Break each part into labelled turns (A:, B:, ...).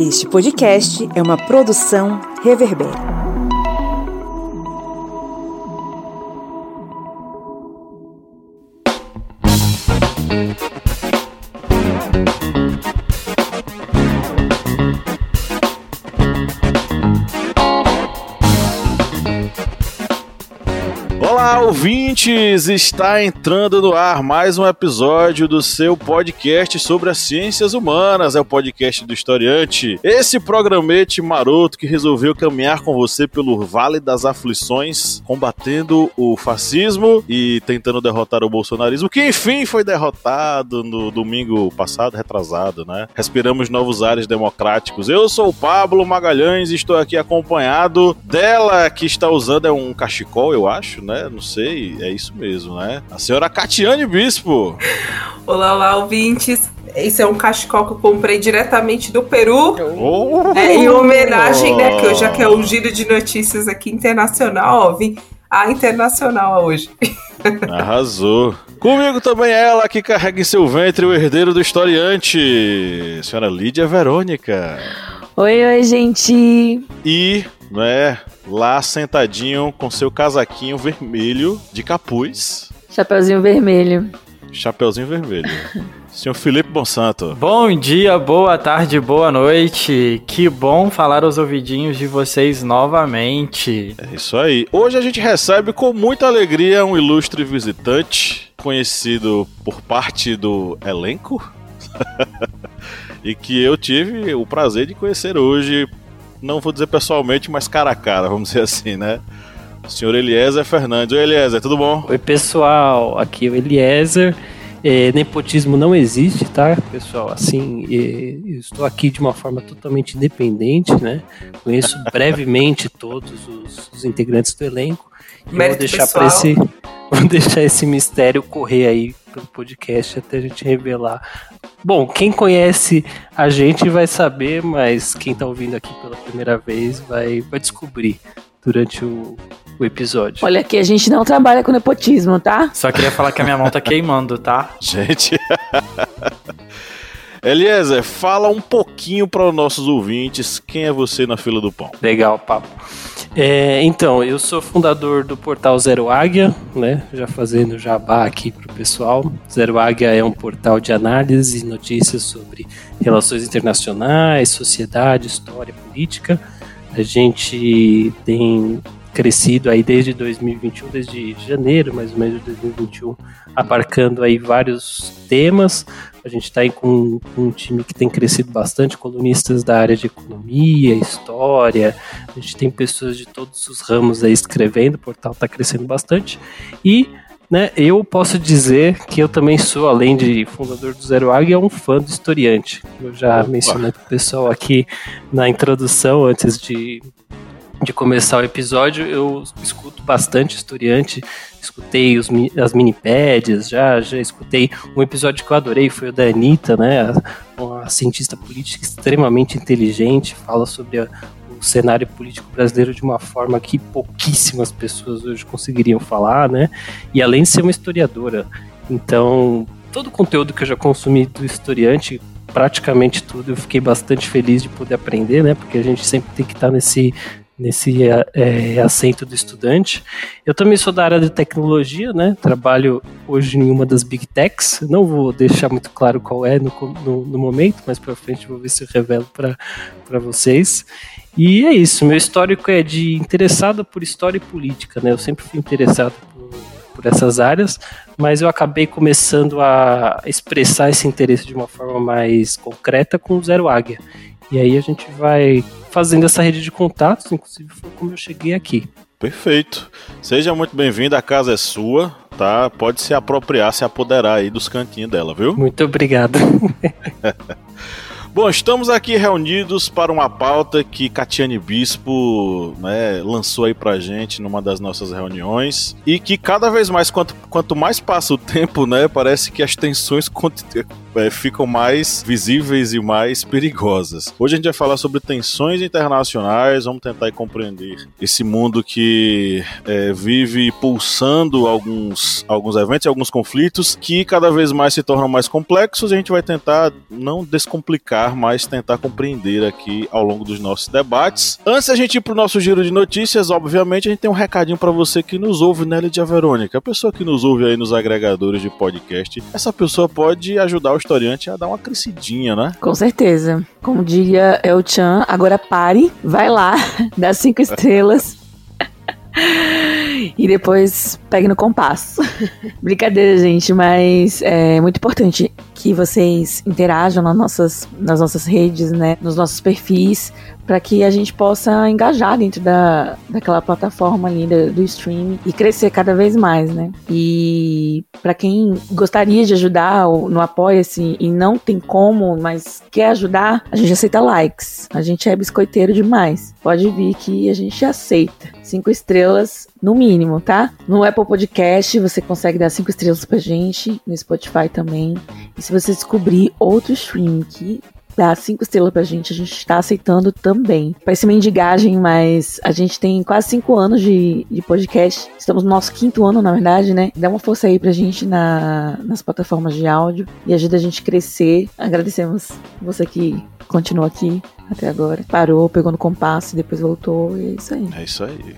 A: Este podcast é uma produção Reverber.
B: Ouvintes! Está entrando no ar mais um episódio do seu podcast sobre as ciências humanas, é o podcast do Historiante. Esse programete maroto que resolveu caminhar com você pelo Vale das Aflições, combatendo o fascismo e tentando derrotar o bolsonarismo, que enfim foi derrotado no domingo passado, retrasado, né? Respiramos novos ares democráticos. Eu sou o Pablo Magalhães e estou aqui acompanhado dela que está usando é um cachecol, eu acho, né? Não sei é isso mesmo, né? A senhora Catiane Bispo.
C: Olá, olá, ouvintes. Esse é um cachecol que eu comprei diretamente do Peru. Oh, é, em homenagem, né? Que já que é um giro de notícias aqui internacional, ó, vim a internacional hoje.
B: Arrasou. Comigo também ela que carrega em seu ventre o herdeiro do historiante, senhora Lídia Verônica.
D: Oi, oi, gente.
B: E, né, lá sentadinho com seu casaquinho vermelho de capuz.
D: Chapeuzinho vermelho.
B: Chapeuzinho vermelho. Senhor Felipe Bonsanto.
E: Bom dia, boa tarde, boa noite. Que bom falar aos ouvidinhos de vocês novamente.
B: É isso aí. Hoje a gente recebe com muita alegria um ilustre visitante, conhecido por parte do elenco. e que eu tive o prazer de conhecer hoje não vou dizer pessoalmente, mas cara a cara, vamos dizer assim, né? O senhor Eliezer Fernandes. Oi, Eliezer, tudo bom?
F: Oi, pessoal. Aqui é o Eliezer. É, nepotismo não existe, tá, pessoal? Assim, é, eu estou aqui de uma forma totalmente independente, né? Conheço brevemente todos os, os, integrantes do elenco. E vou deixar para esse, vou deixar esse mistério correr aí pelo podcast até a gente revelar Bom, quem conhece a gente vai saber, mas quem tá ouvindo aqui pela primeira vez vai, vai descobrir durante o, o episódio.
D: Olha aqui, a gente não trabalha com nepotismo, tá?
E: Só queria falar que a minha mão tá queimando, tá?
B: Gente. Eliezer, fala um pouquinho para os nossos ouvintes quem é você na fila do pão.
F: Legal, papo. É, então, eu sou fundador do portal Zero Águia, né? Já fazendo jabá aqui pro pessoal. Zero Águia é um portal de análise e notícias sobre relações internacionais, sociedade, história, política. A gente tem crescido aí desde 2021, desde janeiro mais ou menos de 2021, abarcando aí vários temas. A gente está aí com, com, um time que tem crescido bastante, colunistas da área de economia, história. A gente tem pessoas de todos os ramos aí escrevendo, o portal está crescendo bastante. E né, eu posso dizer que eu também sou, além de fundador do Zero Águia, um fã do historiante. Eu já Opa. mencionei para o pessoal aqui na introdução, antes de de começar o episódio, eu escuto bastante historiante, escutei os, as minipédias, já, já escutei um episódio que eu adorei, foi o da Anitta, né, uma cientista política extremamente inteligente, fala sobre a, o cenário político brasileiro de uma forma que pouquíssimas pessoas hoje conseguiriam falar, né, e além de ser uma historiadora, então todo o conteúdo que eu já consumi do historiante praticamente tudo, eu fiquei bastante feliz de poder aprender, né? Porque a gente sempre tem que estar nesse nesse é, é, assento do estudante. Eu também sou da área de tecnologia, né? Trabalho hoje em uma das big techs. Não vou deixar muito claro qual é no, no, no momento, mas para frente vou ver se eu revelo para vocês. E é isso. Meu histórico é de interessado por história e política, né? Eu sempre fui interessado por, por essas áreas, mas eu acabei começando a expressar esse interesse de uma forma mais concreta com o Zero Águia. E aí a gente vai fazendo essa rede de contatos, inclusive foi como eu cheguei aqui.
B: Perfeito. Seja muito bem-vindo, a casa é sua, tá? Pode se apropriar, se apoderar aí dos cantinhos dela, viu?
F: Muito obrigado.
B: Bom, estamos aqui reunidos para uma pauta que Catiane Bispo né, lançou aí pra gente numa das nossas reuniões e que cada vez mais, quanto, quanto mais passa o tempo, né, parece que as tensões é, ficam mais visíveis e mais perigosas. Hoje a gente vai falar sobre tensões internacionais, vamos tentar compreender esse mundo que é, vive pulsando alguns, alguns eventos e alguns conflitos que cada vez mais se tornam mais complexos. E a gente vai tentar não descomplicar, mas tentar compreender aqui ao longo dos nossos debates. Antes da gente ir para o nosso giro de notícias, obviamente a gente tem um recadinho para você que nos ouve, né, Lidia Verônica? A pessoa que nos ouve aí nos agregadores de podcast, essa pessoa pode ajudar o historiante a dar uma crescidinha, né?
D: Com certeza. Como diria El Chan, agora pare, vai lá, dá cinco estrelas. E depois pegue no compasso. Brincadeira, gente, mas é muito importante que vocês interajam nas nossas, nas nossas redes, né, nos nossos perfis, para que a gente possa engajar dentro da, daquela plataforma ali do, do streaming e crescer cada vez mais, né? E para quem gostaria de ajudar no Apoia-se e não tem como, mas quer ajudar, a gente aceita likes. A gente é biscoiteiro demais. Pode vir que a gente aceita. Cinco estrelas no mínimo, tá? No Apple Podcast você consegue dar cinco estrelas pra gente, no Spotify também. E se você descobrir outro stream que dá cinco estrelas pra gente, a gente está aceitando também. Parece mendigagem, mas a gente tem quase cinco anos de, de podcast. Estamos no nosso quinto ano, na verdade, né? Dá uma força aí pra gente na, nas plataformas de áudio e ajuda a gente a crescer. Agradecemos você que continua aqui até agora. Parou, pegou no compasso, depois voltou e é isso aí.
B: É isso aí.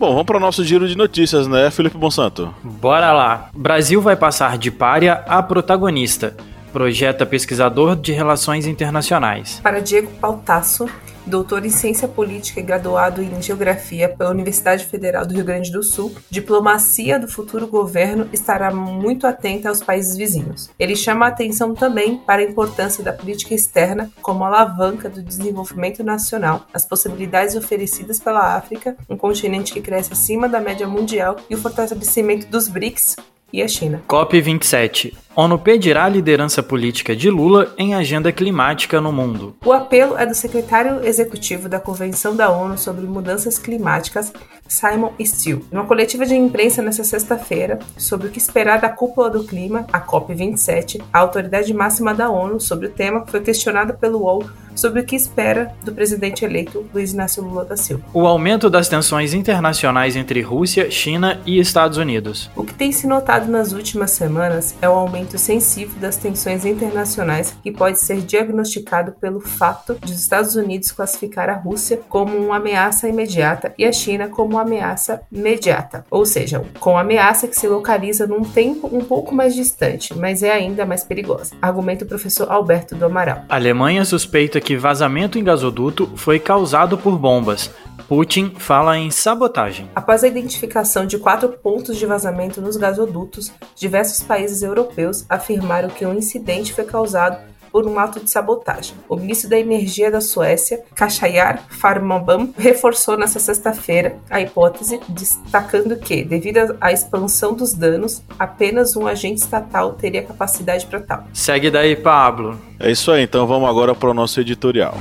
B: Bom, vamos para o nosso giro de notícias, né, Felipe Monsanto?
E: Bora lá. Brasil vai passar de párea a protagonista. Projeta pesquisador de relações internacionais.
C: Para Diego Pautasso, doutor em ciência política e graduado em geografia pela Universidade Federal do Rio Grande do Sul, diplomacia do futuro governo estará muito atenta aos países vizinhos. Ele chama a atenção também para a importância da política externa como alavanca do desenvolvimento nacional, as possibilidades oferecidas pela África, um continente que cresce acima da média mundial, e o fortalecimento dos BRICS, e a China.
E: COP27. ONU pedirá a liderança política de Lula em agenda climática no mundo.
C: O apelo é do secretário executivo da Convenção da ONU sobre Mudanças Climáticas, Simon Steele. Numa coletiva de imprensa nesta sexta-feira, sobre o que esperar da cúpula do clima, a COP27, a autoridade máxima da ONU sobre o tema foi questionada pelo UOL sobre o que espera do presidente eleito Luiz Inácio Lula da Silva.
E: O aumento das tensões internacionais entre Rússia, China e Estados Unidos.
C: O que tem se notado nas últimas semanas é o aumento sensível das tensões internacionais que pode ser diagnosticado pelo fato de os Estados Unidos classificar a Rússia como uma ameaça imediata e a China como uma ameaça imediata, ou seja, com ameaça que se localiza num tempo um pouco mais distante, mas é ainda mais perigosa. Argumenta o professor Alberto do Amaral.
E: A Alemanha suspeita que vazamento em gasoduto foi causado por bombas. Putin fala em sabotagem.
C: Após a identificação de quatro pontos de vazamento nos gasodutos, diversos países europeus afirmaram que o incidente foi causado por um ato de sabotagem. O ministro da Energia da Suécia, Kashayar Farmanbam, reforçou nesta sexta-feira a hipótese, destacando que, devido à expansão dos danos, apenas um agente estatal teria capacidade para tal.
E: Segue daí, Pablo.
B: É isso aí, então vamos agora para o nosso editorial.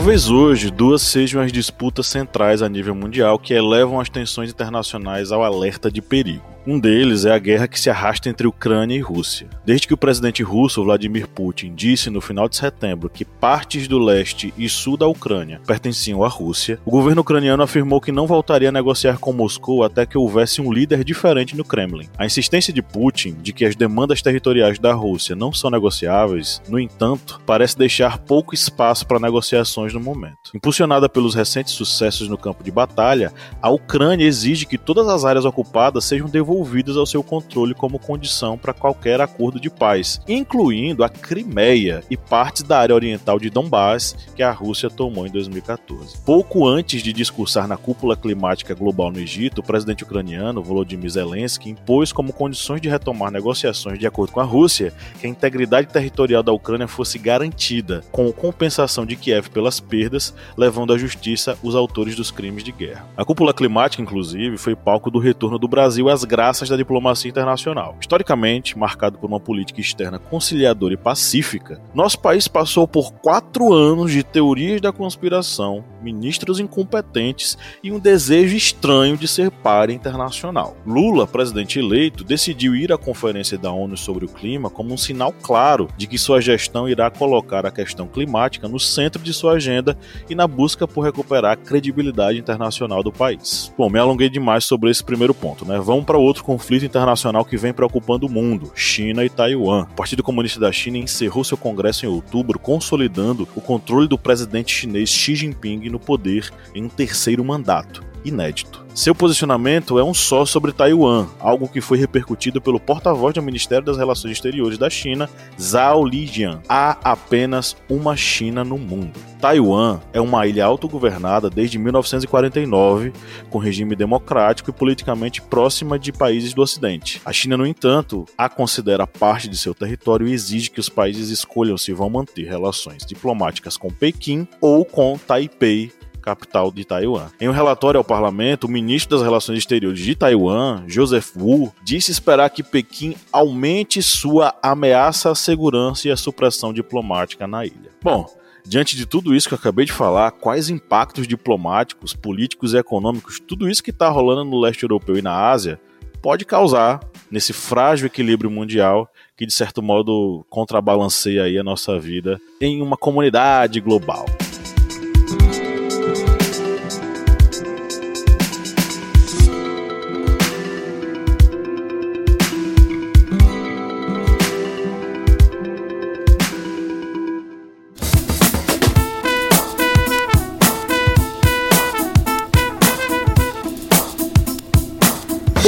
B: Talvez hoje duas sejam as disputas centrais a nível mundial que elevam as tensões internacionais ao alerta de perigo. Um deles é a guerra que se arrasta entre Ucrânia e Rússia. Desde que o presidente russo Vladimir Putin disse no final de setembro que partes do leste e sul da Ucrânia pertenciam à Rússia, o governo ucraniano afirmou que não voltaria a negociar com Moscou até que houvesse um líder diferente no Kremlin. A insistência de Putin de que as demandas territoriais da Rússia não são negociáveis, no entanto, parece deixar pouco espaço para negociações no momento. Impulsionada pelos recentes sucessos no campo de batalha, a Ucrânia exige que todas as áreas ocupadas sejam devolvidas devolvidas ao seu controle como condição para qualquer acordo de paz, incluindo a Crimeia e partes da área oriental de Donbass que a Rússia tomou em 2014. Pouco antes de discursar na cúpula climática global no Egito, o presidente ucraniano Volodymyr Zelensky impôs como condições de retomar negociações de acordo com a Rússia que a integridade territorial da Ucrânia fosse garantida, com compensação de Kiev pelas perdas, levando à justiça os autores dos crimes de guerra. A cúpula climática, inclusive, foi palco do retorno do Brasil às graças da diplomacia internacional. Historicamente, marcado por uma política externa conciliadora e pacífica, nosso país passou por quatro anos de teorias da conspiração, ministros incompetentes e um desejo estranho de ser par internacional. Lula, presidente eleito, decidiu ir à Conferência da ONU sobre o Clima como um sinal claro de que sua gestão irá colocar a questão climática no centro de sua agenda e na busca por recuperar a credibilidade internacional do país. Bom, me alonguei demais sobre esse primeiro ponto, né? Vamos para outro conflito internacional que vem preocupando o mundo: China e Taiwan. O Partido Comunista da China encerrou seu congresso em outubro, consolidando o controle do presidente chinês Xi Jinping no poder em um terceiro mandato inédito. Seu posicionamento é um só sobre Taiwan, algo que foi repercutido pelo porta-voz do Ministério das Relações Exteriores da China, Zhao Lijian. Há apenas uma China no mundo. Taiwan é uma ilha autogovernada desde 1949, com regime democrático e politicamente próxima de países do Ocidente. A China, no entanto, a considera parte de seu território e exige que os países escolham se vão manter relações diplomáticas com Pequim ou com Taipei, capital de Taiwan. Em um relatório ao parlamento, o ministro das Relações Exteriores de Taiwan, Joseph Wu, disse esperar que Pequim aumente sua ameaça à segurança e à supressão diplomática na ilha. Bom, Diante de tudo isso que eu acabei de falar, quais impactos diplomáticos, políticos e econômicos tudo isso que está rolando no leste europeu e na Ásia pode causar nesse frágil equilíbrio mundial que de certo modo contrabalanceia aí a nossa vida em uma comunidade global.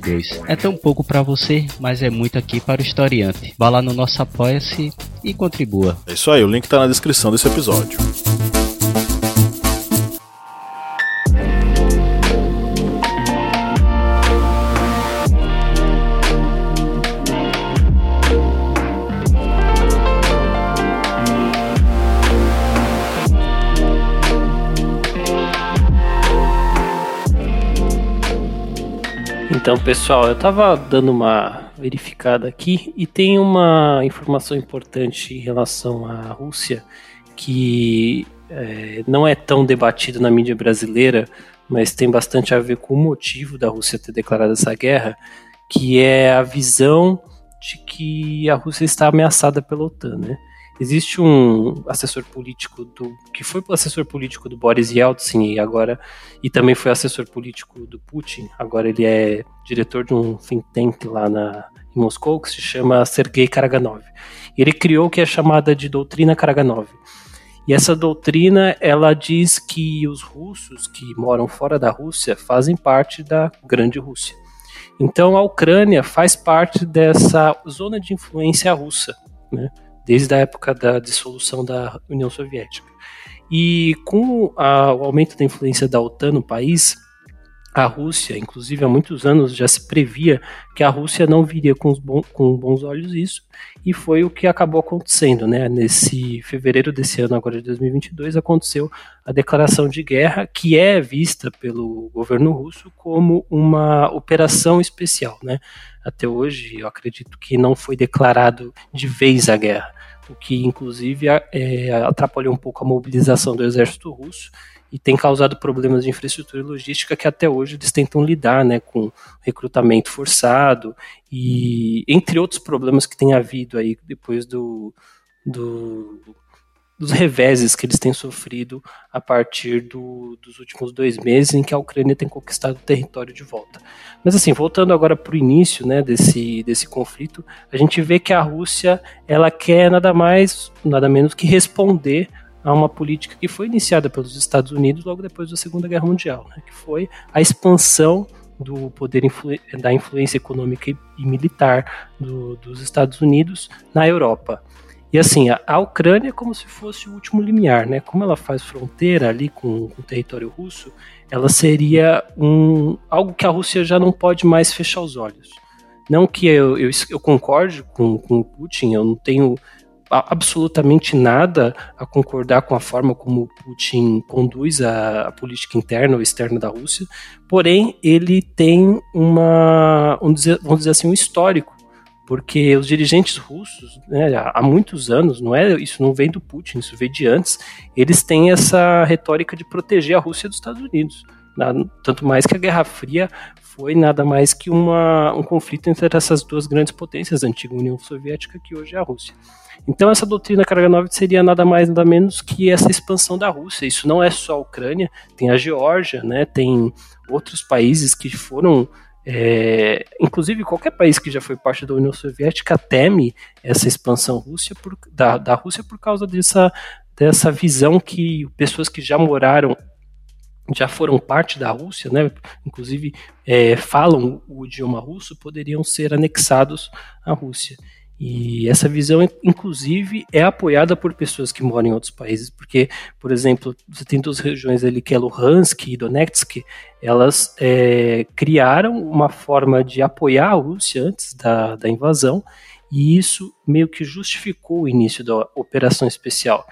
G: 2022. É tão pouco para você, mas é muito aqui para o historiante. Vá lá no nosso apoia-se e contribua.
B: É isso aí, o link está na descrição desse episódio.
F: Então, pessoal, eu estava dando uma verificada aqui e tem uma informação importante em relação à Rússia que é, não é tão debatido na mídia brasileira, mas tem bastante a ver com o motivo da Rússia ter declarado essa guerra, que é a visão de que a Rússia está ameaçada pela OTAN, né? Existe um assessor político do que foi assessor político do Boris Yeltsin e agora e também foi assessor político do Putin. Agora ele é diretor de um think tank lá na em Moscou que se chama Sergei Karaganov. Ele criou o que é chamada de doutrina Karaganov. E essa doutrina ela diz que os russos que moram fora da Rússia fazem parte da grande Rússia. Então a Ucrânia faz parte dessa zona de influência russa, né? Desde a época da dissolução da União Soviética. E com a, o aumento da influência da OTAN no país, a Rússia, inclusive há muitos anos já se previa que a Rússia não viria com, bon, com bons olhos isso, e foi o que acabou acontecendo, né? Nesse fevereiro desse ano, agora de 2022, aconteceu a declaração de guerra, que é vista pelo governo russo como uma operação especial, né? Até hoje, eu acredito que não foi declarado de vez a guerra, o que inclusive é, atrapalhou um pouco a mobilização do exército russo e tem causado problemas de infraestrutura e logística que até hoje eles tentam lidar, né, com recrutamento forçado e entre outros problemas que tem havido aí depois do, do dos reveses que eles têm sofrido a partir do, dos últimos dois meses em que a Ucrânia tem conquistado o território de volta. Mas assim, voltando agora para o início né, desse, desse conflito, a gente vê que a Rússia ela quer nada mais, nada menos que responder a uma política que foi iniciada pelos Estados Unidos logo depois da Segunda Guerra Mundial, né, que foi a expansão do poder influ da influência econômica e, militar do, dos Estados Unidos na Europa. E assim, a, Ucrânia é como se fosse o último limiar, né? Como ela faz fronteira ali com, com o território russo, ela seria um, algo que a Rússia já não pode mais fechar os olhos. Não que eu, eu, eu concorde com, com o Putin, eu não tenho absolutamente nada a concordar com a forma como Putin conduz a, a, política interna ou externa da Rússia, porém ele tem uma, dizer, vamos dizer assim, um histórico porque os dirigentes russos, né, há muitos anos, não é isso não vem do Putin, isso vem de antes, eles têm essa retórica de proteger a Rússia dos Estados Unidos. Tanto mais que a Guerra Fria foi nada mais que uma, um conflito entre essas duas grandes potências, a antiga União Soviética, que hoje é a Rússia. Então essa doutrina Karaganov seria nada mais nada menos que essa expansão da Rússia. Isso não é só a Ucrânia, tem a Geórgia, né, tem outros países que foram é, inclusive, qualquer país que já foi parte da União Soviética teme essa expansão Rússia por, da, da Rússia por causa dessa, dessa visão que pessoas que já moraram, já foram parte da Rússia, né, inclusive é, falam o idioma russo, poderiam ser anexados à Rússia. E essa visão, inclusive, é apoiada por pessoas que moram em outros países, porque, por exemplo, você tem duas regiões ali que é Luhansk e Donetsk, elas é, criaram uma forma de apoiar a Rússia antes da, da invasão, e isso meio que justificou o início da operação especial.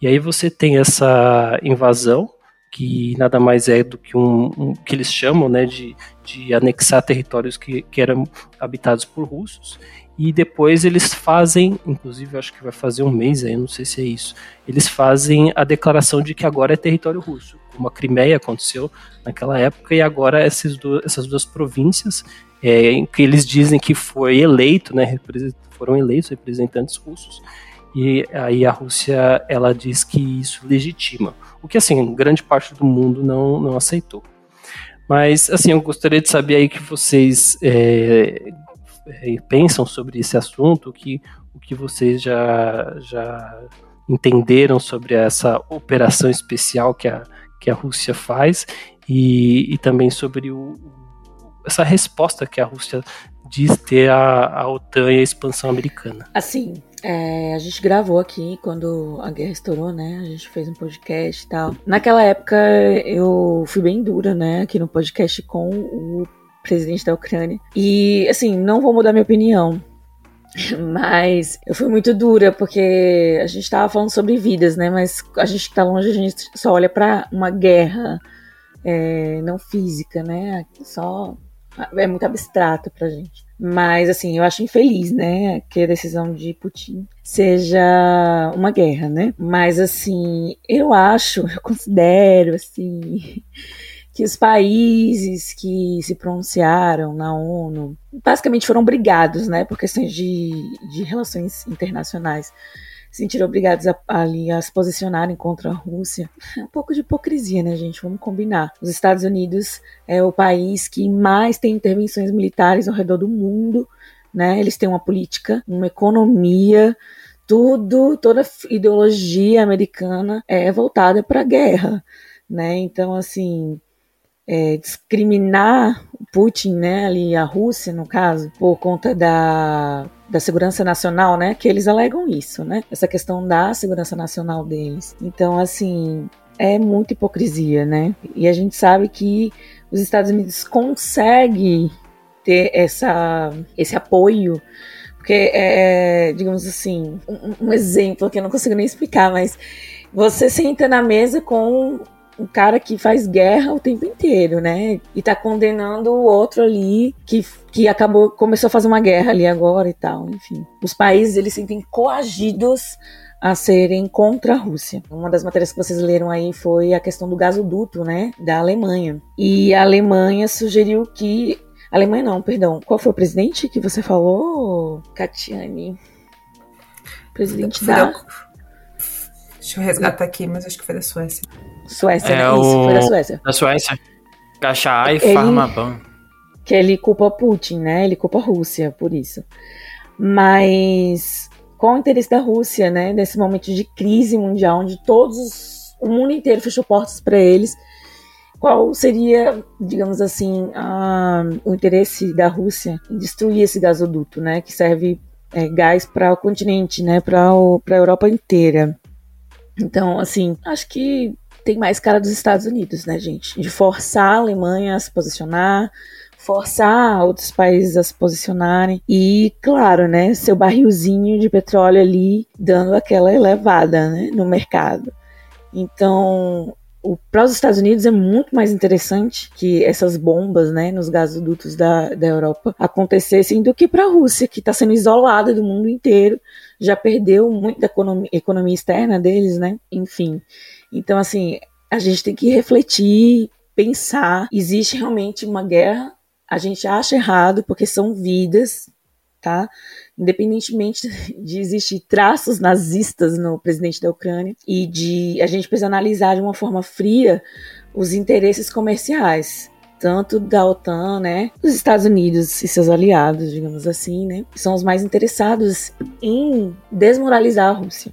F: E aí você tem essa invasão, que nada mais é do que um, um que eles chamam né, de, de anexar territórios que, que eram habitados por russos, e depois eles fazem, inclusive acho que vai fazer um mês aí, não sei se é isso, eles fazem a declaração de que agora é território russo, como a Crimeia aconteceu naquela época, e agora essas duas, essas duas províncias, é, em que eles dizem que foi eleito, né, foram eleitos representantes russos, e aí a Rússia ela diz que isso legitima, o que assim grande parte do mundo não, não aceitou. Mas assim eu gostaria de saber aí que vocês é, pensam sobre esse assunto, o que, o que vocês já, já entenderam sobre essa operação especial que a, que a Rússia faz e, e também sobre o, essa resposta que a Rússia diz ter à, OTAN e à expansão americana.
D: Assim, é, a gente gravou aqui quando a guerra estourou, né? A gente fez um podcast e tal. Naquela época eu fui bem dura, né? Aqui no podcast com o presidente da Ucrânia. E, assim, não vou mudar minha opinião. Mas eu fui muito dura, porque a gente tava falando sobre vidas, né? Mas a gente que tá longe, a gente só olha para uma guerra é, não física, né? Só é muito abstrato pra gente. Mas, assim, eu acho infeliz, né? Que a decisão de Putin seja uma guerra, né? Mas, assim, eu acho, eu considero, assim que os países que se pronunciaram na ONU basicamente foram obrigados, né, por questões de, de relações internacionais, se sentiram obrigados a, ali a se posicionarem contra a Rússia. É um pouco de hipocrisia, né, gente? Vamos combinar. Os Estados Unidos é o país que mais tem intervenções militares ao redor do mundo, né? Eles têm uma política, uma economia, tudo, toda ideologia americana é voltada para a guerra, né? Então, assim, é, discriminar Putin, né, ali a Rússia, no caso, por conta da, da segurança nacional, né, que eles alegam isso, né, essa questão da segurança nacional deles. Então, assim, é muita hipocrisia, né, e a gente sabe que os Estados Unidos conseguem ter essa, esse apoio porque, é, digamos assim, um, um, exemplo que eu não consigo nem explicar, mas você senta na mesa com um cara que faz guerra o tempo inteiro, né? E tá condenando o outro ali que, que acabou, começou a fazer uma guerra ali agora e tal, enfim. Os países, eles se sentem coagidos a serem contra a Rússia. Uma das matérias que vocês leram aí foi a questão do gasoduto, né, da Alemanha. E a Alemanha sugeriu que Alemanha não, perdão. Qual foi o presidente que você falou, Katiane? Presidente da...
C: Deixa eu resgatar aqui, mas acho que foi da Suécia.
D: Suécia, é né? Isso, o... foi da Suécia.
E: Da Suécia. Caixa e Farmaban.
D: Que ele culpa Putin, né? Ele culpa a Rússia por isso. Mas qual o interesse da Rússia, né, nesse momento de crise mundial, onde todos, o mundo inteiro fechou portas para eles. Qual seria, digamos assim, a, o interesse da Rússia em destruir esse gasoduto, né, que serve é, gás para o continente, né, para a Europa inteira? Então, assim, acho que tem mais cara dos Estados Unidos, né, gente? De forçar a Alemanha a se posicionar, forçar outros países a se posicionarem e, claro, né, seu barrilzinho de petróleo ali dando aquela elevada né, no mercado. Então, para os Estados Unidos é muito mais interessante que essas bombas né, nos gasodutos da, da Europa acontecessem do que para a Rússia, que está sendo isolada do mundo inteiro, já perdeu muito da economia, economia externa deles, né? Enfim. Então, assim, a gente tem que refletir, pensar. Existe realmente uma guerra a gente acha errado porque são vidas, tá? Independentemente de existir traços nazistas no presidente da Ucrânia e de a gente precisa analisar de uma forma fria os interesses comerciais, tanto da OTAN, né, dos Estados Unidos e seus aliados, digamos assim, né, são os mais interessados em desmoralizar a Rússia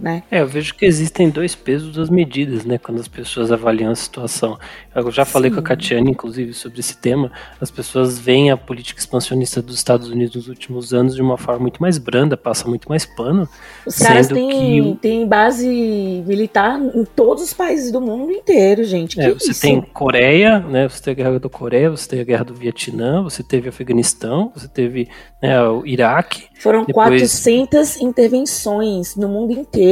D: né?
F: É, eu vejo que existem dois pesos das medidas, né, quando as pessoas avaliam a situação. Eu já falei Sim. com a Catiane, inclusive, sobre esse tema. As pessoas veem a política expansionista dos Estados Unidos nos últimos anos de uma forma muito mais branda, passa muito mais pano.
D: Os caras têm, que... têm base militar em todos os países do mundo inteiro, gente.
F: É, você isso? tem Coreia, né, você tem a guerra da Coreia, você tem a guerra do Vietnã, você teve Afeganistão, você teve né, o Iraque.
D: Foram Depois... 400 intervenções no mundo inteiro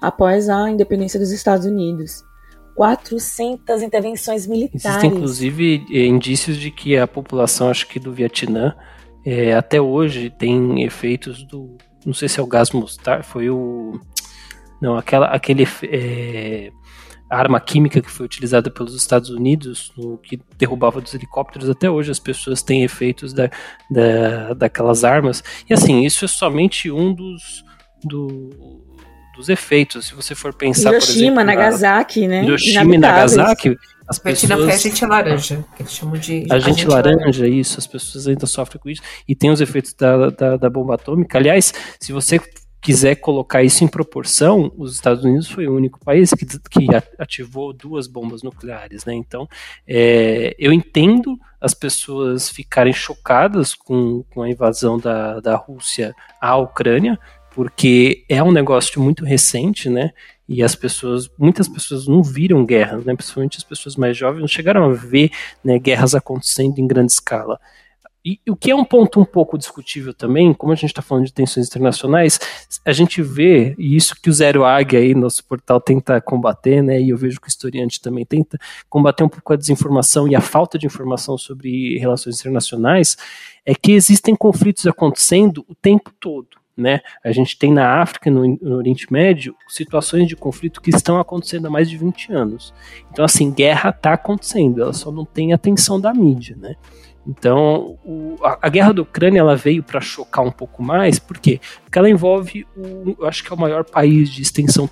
D: após a independência dos Estados Unidos. 400 intervenções militares.
F: Existem, inclusive, eh, indícios de que a população, acho que do Vietnã, é, até hoje tem efeitos do. Não sei se é o gás mostarda, foi o. Não, aquela, aquele. É, arma química que foi utilizada pelos Estados Unidos, no, que derrubava dos helicópteros, até hoje as pessoas têm efeitos da, da, daquelas armas. E assim, isso é somente um dos, do, dos efeitos. Se você for pensar,
D: Hiroshima,
F: por exemplo,
D: Nagasaki, né?
F: Hiroshima e Nagasaki, as
C: pessoas... foi agente laranja, que eles chamam de...
F: Agente laranja, laranja, isso. As pessoas ainda sofrem com isso. E tem os efeitos da, da, da bomba atômica. Aliás, se você quiser colocar isso em proporção, os Estados Unidos foi o único país que, que ativou duas bombas nucleares, né? Então, é, eu entendo as pessoas ficarem chocadas com, com a invasão da, da Rússia à Ucrânia, porque é um negócio muito recente, né? E as pessoas, muitas pessoas não viram guerras, né? Principalmente as pessoas mais jovens não chegaram a ver né, guerras acontecendo em grande escala. E o que é um ponto um pouco discutível também, como a gente está falando de tensões internacionais, a gente vê, e isso que o Zero Águia aí, nosso portal, tenta combater, né, e eu vejo que o historiante também tenta combater um pouco a desinformação e a falta de informação sobre relações internacionais, é que existem conflitos acontecendo o tempo todo. Né? A gente tem na África, no, no, Oriente Médio, situações de conflito que estão acontecendo há mais de 20 anos. Então, assim, guerra está acontecendo, ela só não tem atenção da mídia, né? Então, o, a, a, guerra da Ucrânia ela veio para chocar um pouco mais, por quê? Porque ela envolve, o, eu acho que é o maior país de extensão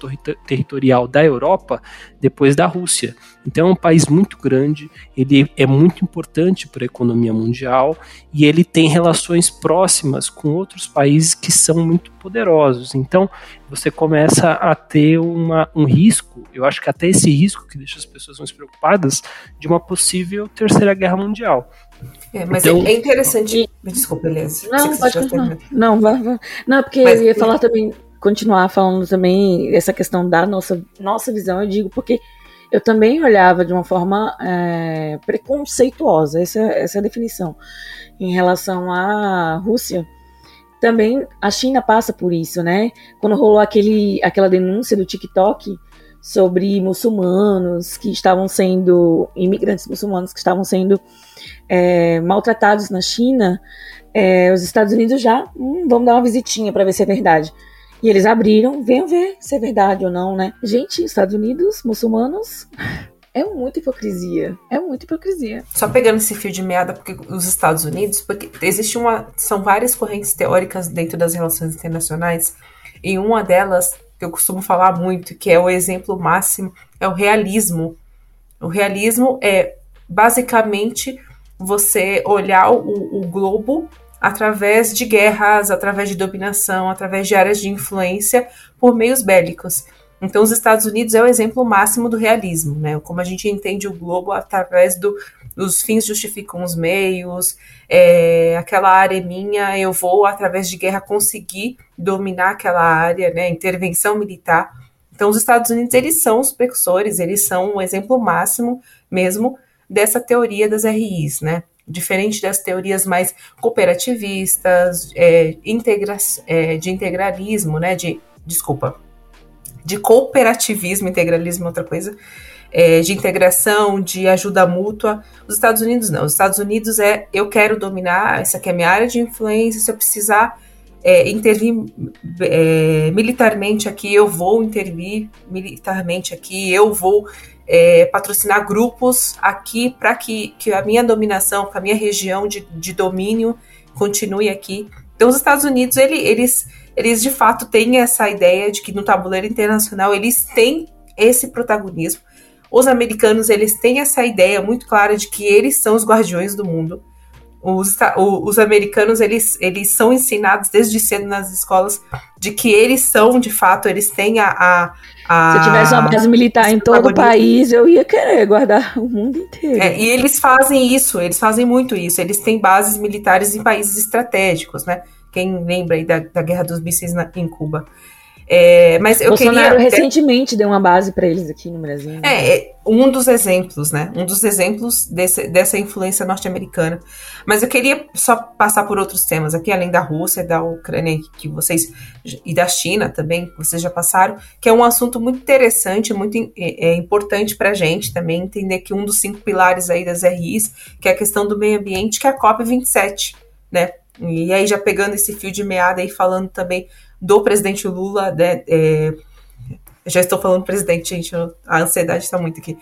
F: territorial da Europa, depois da Rússia. Então, é um país muito grande, ele é muito importante para a economia mundial e ele tem relações próximas com outros países que são muito poderosos. Então, você começa a ter uma, um risco, eu acho que até esse risco que deixa as pessoas mais preocupadas, de uma possível terceira guerra mundial.
C: É, mas então, é interessante. E... Desculpa, Elias.
D: Não, pode continuar. Não, vai, vai. Não, porque mas, eu ia falar também, continuar falando também essa questão da nossa, nossa visão, eu digo, porque eu também olhava de uma forma é, preconceituosa, essa, essa é a definição, em relação à Rússia. Também a China passa por isso, né? Quando rolou aquele, aquela denúncia do TikTok sobre muçulmanos que estavam sendo, imigrantes muçulmanos que estavam sendo é, maltratados na China, é, os Estados Unidos já, hum, vamos dar uma visitinha para ver se é verdade. E eles abriram, venham ver se é verdade ou não, né? Gente, Estados Unidos, muçulmanos, é muita hipocrisia. É muita hipocrisia.
C: Só pegando esse fio de meada, porque os Estados Unidos, porque existe uma. São várias correntes teóricas dentro das relações internacionais, e uma delas, que eu costumo falar muito, que é o exemplo máximo, é o realismo. O realismo é basicamente você olhar o, o globo através de guerras, através de dominação, através de áreas de influência por meios bélicos. Então, os Estados Unidos é o exemplo máximo do realismo, né? Como a gente entende o globo através do, dos fins justificam os meios, é, aquela área é minha, eu vou, através de guerra, conseguir dominar aquela área, né? Intervenção militar. Então, os Estados Unidos, eles são os precursores, eles são o exemplo máximo mesmo dessa teoria das RIs, né? Diferente das teorias mais cooperativistas, é, integra é, de integralismo, né? De, desculpa, de cooperativismo, integralismo é outra coisa, é, de integração, de ajuda mútua. Os Estados Unidos não. Os Estados Unidos é eu quero dominar, essa aqui é minha área de influência, se eu precisar é, intervir é, militarmente aqui, eu vou intervir militarmente aqui, eu vou é, patrocinar grupos aqui para que, que a minha dominação, que a minha região de, de domínio continue aqui. Então, os Estados Unidos, ele, eles eles de fato têm essa ideia de que no tabuleiro internacional eles têm esse protagonismo. Os americanos eles têm essa ideia muito clara de que eles são os guardiões do mundo. Os, os americanos eles, eles são ensinados desde cedo nas escolas de que eles são de fato eles têm a, a, a
D: se eu tivesse uma base militar em todo o país eu ia querer guardar o mundo inteiro
C: é, e eles fazem isso eles fazem muito isso eles têm bases militares em países estratégicos né quem lembra aí da, da Guerra dos Mísseis em Cuba. É, mas eu
D: Bolsonaro
C: queria...
D: recentemente deu uma base para eles aqui no Brasil. Né?
C: É, é, um dos exemplos, né? Um dos exemplos desse, dessa influência norte-americana. Mas eu queria só passar por outros temas aqui, além da Rússia, da Ucrânia, que vocês e da China também, que vocês já passaram, que é um assunto muito interessante, muito é, é importante para a gente também entender que um dos cinco pilares aí das RIs, que é a questão do meio ambiente, que é a COP 27, né? E aí, já pegando esse fio de meada e falando também do presidente Lula, né, é, já estou falando presidente, gente, a ansiedade está muito aqui.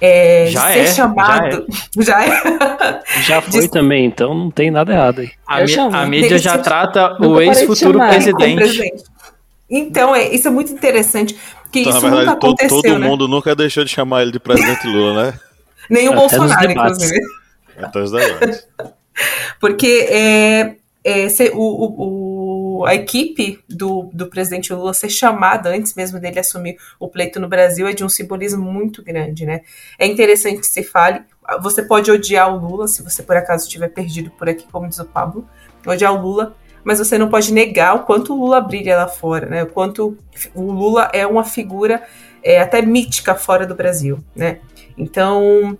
C: É,
F: já
C: ser
F: é,
C: chamado. Já é.
F: Já, é. já foi de... também, então não tem nada errado aí.
E: A, a mídia já trata o ex-futuro presidente. presidente.
C: Então, é, isso é muito interessante. Que
B: então,
C: isso
B: na verdade,
C: nunca aconteceu,
B: todo,
C: né?
B: mundo nunca deixou de chamar ele de presidente Lula, né?
C: Nem o
F: Até
C: Bolsonaro, inclusive.
B: Até os debates.
C: Porque é, é, ser, o, o, a equipe do, do presidente Lula ser chamada antes mesmo dele assumir o pleito no Brasil é de um simbolismo muito grande, né? É interessante que se fale. Você pode odiar o Lula, se você por acaso estiver perdido por aqui, como diz o Pablo, odiar o Lula, mas você não pode negar o quanto o Lula brilha lá fora, né? O quanto o Lula é uma figura é, até mítica fora do Brasil, né? Então,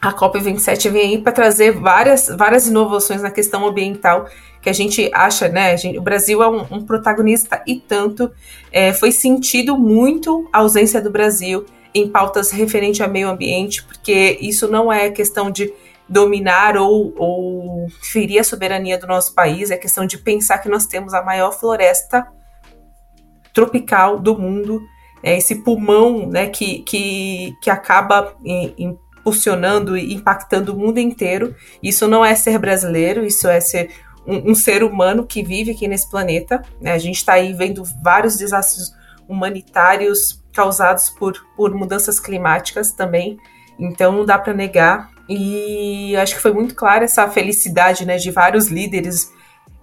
C: a COP27 vem aí para trazer várias, várias inovações na questão ambiental que a gente acha, né? Gente, o Brasil é um, um protagonista e tanto. É, foi sentido muito a ausência do Brasil em pautas referentes ao meio ambiente, porque isso não é questão de dominar ou, ou ferir a soberania do nosso país, é questão de pensar que nós temos a maior floresta tropical do mundo, é esse pulmão né, que, que, que acaba em, em impulsionando e impactando o mundo inteiro. Isso não é ser brasileiro, isso é ser um, um ser humano que vive aqui nesse planeta. Né? A gente está aí vendo vários desastres humanitários causados por, por mudanças climáticas também. Então não dá para negar. E acho que foi muito clara essa felicidade né, de vários líderes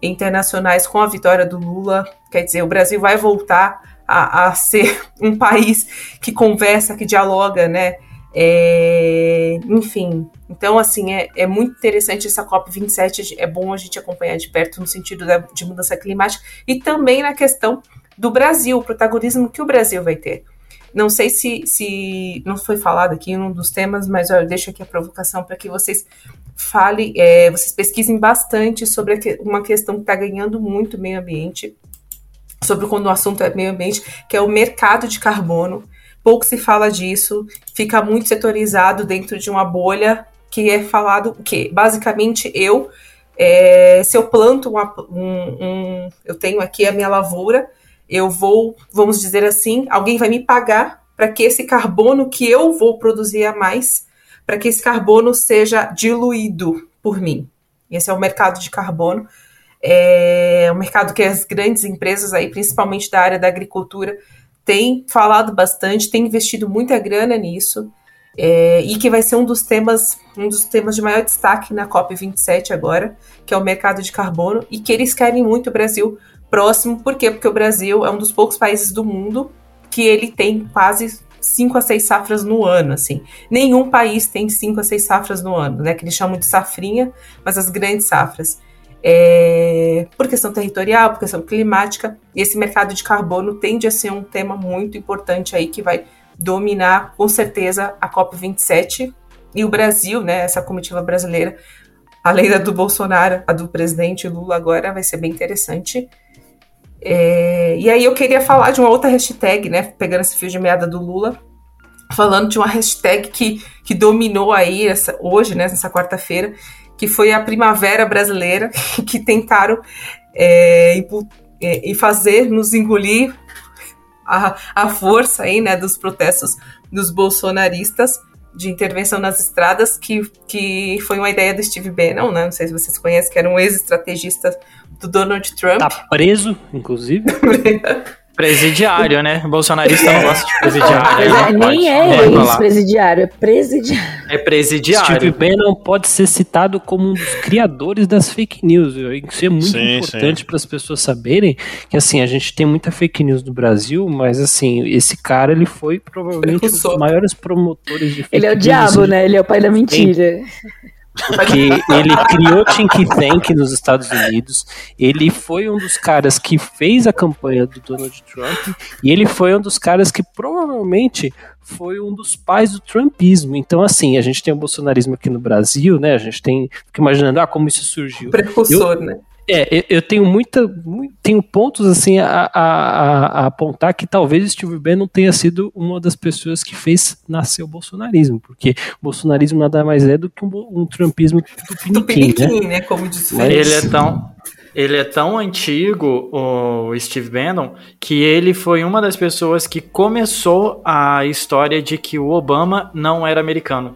C: internacionais com a vitória do Lula. Quer dizer, o Brasil vai voltar a, a ser um país que conversa, que dialoga, né? É, enfim, então assim, é, é muito interessante essa COP27, é bom a gente acompanhar de perto no sentido da, de mudança climática e também na questão do Brasil, o protagonismo que o Brasil vai ter. Não sei se, se não foi falado aqui em um dos temas, mas eu deixo aqui a provocação para que vocês falem, é, vocês pesquisem bastante sobre uma questão que está ganhando muito meio ambiente, sobre quando o assunto é meio ambiente, que é o mercado de carbono pouco se fala disso, fica muito setorizado dentro de uma bolha que é falado o quê? Basicamente, eu, é, se eu planto uma, um, um, Eu tenho aqui a minha lavoura, eu vou, vamos dizer assim, alguém vai me pagar para que esse carbono que eu vou produzir a mais, para que esse carbono seja diluído por mim. Esse é o mercado de carbono. É um mercado que as grandes empresas aí, principalmente da área da agricultura, tem falado bastante, tem investido muita grana nisso. é, e que vai ser um dos temas um dos temas de maior destaque na COP 27 agora, que é o mercado de carbono, e que eles querem muito o Brasil próximo, por quê? Porque o Brasil é um dos poucos países do mundo que ele tem quase 5 a 6 safras no ano, assim. Nenhum país tem 5 a 6 safras no ano, né? Que eles chamam de safrinha, mas as grandes safras. É, por questão territorial, por questão climática, e esse mercado de carbono tende a ser um tema muito importante aí que vai dominar com certeza a COP27 e o Brasil, né, essa comitiva brasileira, além da do Bolsonaro, a do presidente Lula agora vai ser bem interessante. É, e aí eu queria falar de uma outra hashtag, né, pegando esse fio de meada do Lula, falando de uma hashtag que, que dominou aí essa, hoje, né, nessa quarta-feira, que foi a Primavera Brasileira, que tentaram é, é, e fazer nos engolir a, a força aí, né, dos protestos dos bolsonaristas de intervenção nas estradas, que, que foi uma ideia do Steve Bannon, né, não sei se vocês conhecem, que era um ex-estrategista do Donald Trump.
F: Tá preso, inclusive.
E: Presidiário, né? Bolsonarista não gosta de presidiário.
D: É, nem é ex-presidiário, é presidiário.
E: É presidiário.
F: Steve Bannon pode ser citado como um dos criadores das fake news. Isso é muito sim, importante para as pessoas saberem que, assim, a gente tem muita fake news no Brasil, mas, assim, esse cara, ele foi provavelmente um dos maiores promotores de fake
D: news. Ele é o diabo, né? Ele é o pai da mentira.
F: Porque ele criou Think Tank nos Estados Unidos, ele foi um dos caras que fez a campanha do Donald Trump, e ele foi um dos caras que provavelmente foi um dos pais do Trumpismo. Então, assim, a gente tem o bolsonarismo aqui no Brasil, né? A gente tem. Fica imaginando, ah, como isso surgiu.
C: Precursor, eu, né?
F: É, eu tenho muita. Tenho pontos assim a, a, a, apontar que talvez Steve Bannon tenha sido uma das pessoas que fez nascer o bolsonarismo, porque o bolsonarismo nada mais é do que um, um trumpismo
C: do piniquim, né? né? Como disse.
E: Ele é tão. Ele é tão antigo, o Steve Bannon, que ele foi uma das pessoas que começou a história de que o Obama não era americano.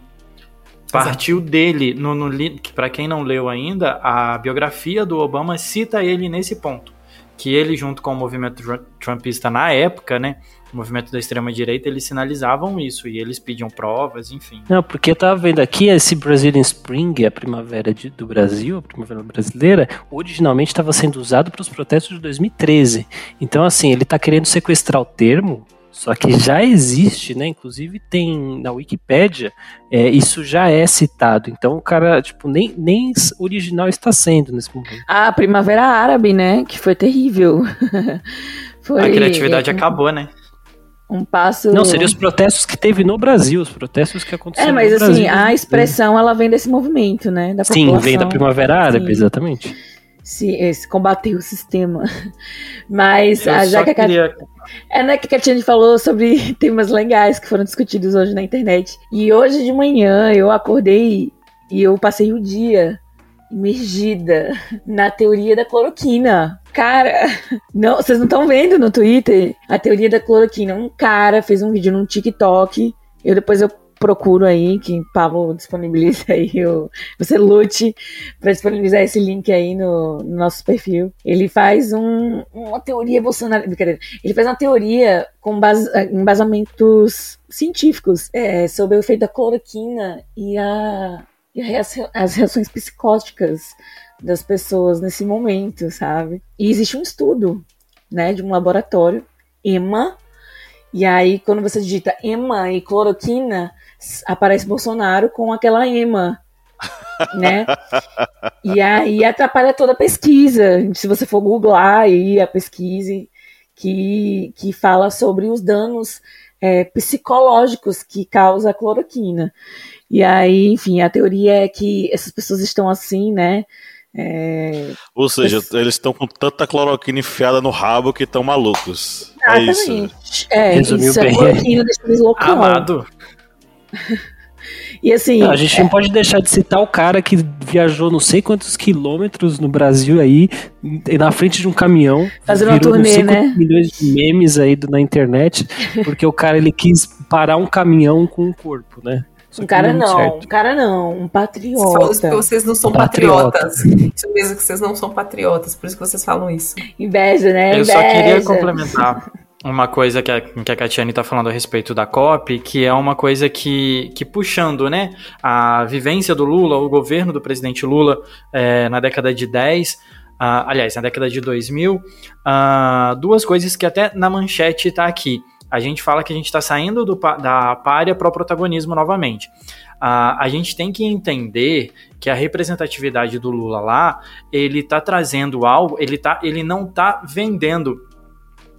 E: Partiu Exato. dele, no, no para quem não leu ainda, a biografia do Obama cita ele nesse ponto. Que ele, junto com o movimento trumpista na época, né? O movimento da extrema-direita, eles sinalizavam isso e eles pediam provas, enfim.
F: Não, porque eu tava vendo aqui esse Brazilian Spring, a primavera de, do Brasil, a primavera brasileira, originalmente estava sendo usado para os protestos de 2013. Então, assim, ele está querendo sequestrar o termo só que já existe, né? Inclusive tem na Wikipédia, é, isso já é citado. Então o cara, tipo, nem, nem original está sendo nesse momento.
D: A Primavera Árabe, né? Que foi terrível.
E: foi, a criatividade é, acabou, né?
D: Um passo.
F: Não, seriam os protestos que teve no Brasil, os protestos que aconteceram.
D: É, mas
F: no
D: assim,
F: Brasil.
D: a expressão ela vem desse movimento, né?
F: Da Sim, vem da Primavera Árabe, Sim. exatamente
D: se, se combater o sistema. Mas já que queria... a, é, né, que a Catiane falou sobre temas legais que foram discutidos hoje na internet. E hoje de manhã eu acordei e eu passei o dia imergida na teoria da cloroquina. Cara, não, vocês não estão vendo no Twitter a teoria da cloroquina. Um cara fez um vídeo no TikTok. Eu depois eu procuro aí, que Pablo disponibiliza aí, o, você lute para disponibilizar esse link aí no, no, nosso perfil. Ele faz um, uma teoria Bolsonaro, brincadeira, ele faz uma teoria com base, embasamentos científicos é, sobre o efeito da cloroquina e, a, e reação, as reações psicóticas das pessoas nesse momento, sabe? E existe um estudo, né, de um laboratório, EMA, e aí, quando você digita EMA e cloroquina, aparece Bolsonaro com aquela EMA, né? e aí atrapalha toda a pesquisa. Se você for googlar aí a pesquisa que, que fala sobre os danos é, psicológicos que causa a cloroquina. E aí, enfim, a teoria é que essas pessoas estão assim, né? É...
B: Ou seja, eles estão com tanta cloroquina enfiada no rabo que estão malucos. É isso.
D: É, Resumiu isso, bem. a cloroquina deixa eles loucos.
E: Amado.
D: E assim.
F: Não, a gente é... não pode deixar de citar o cara que viajou não sei quantos quilômetros no Brasil aí, na frente de um caminhão.
D: Fazendo uma turnê, né?
F: milhões de memes aí na internet, porque o cara ele quis parar um caminhão com um corpo, né?
D: Um cara não, certo. um cara não, um patriota.
C: Isso vocês não são patriota. patriotas. Isso mesmo que vocês não são patriotas, por isso que vocês falam isso.
D: Inveja, né?
E: Eu
D: Inveja.
E: só queria complementar uma coisa que a, que a Catiane está falando a respeito da COP, que é uma coisa que, que puxando né, a vivência do Lula, o governo do presidente Lula é, na década de 10, uh, aliás, na década de 2000, uh, ah, duas coisas que até na manchete está aqui. A gente fala que a gente está saindo do, da párea para o protagonismo novamente. Uh, a gente tem que entender que a representatividade do Lula lá, ele está trazendo algo, ele, tá, ele não está vendendo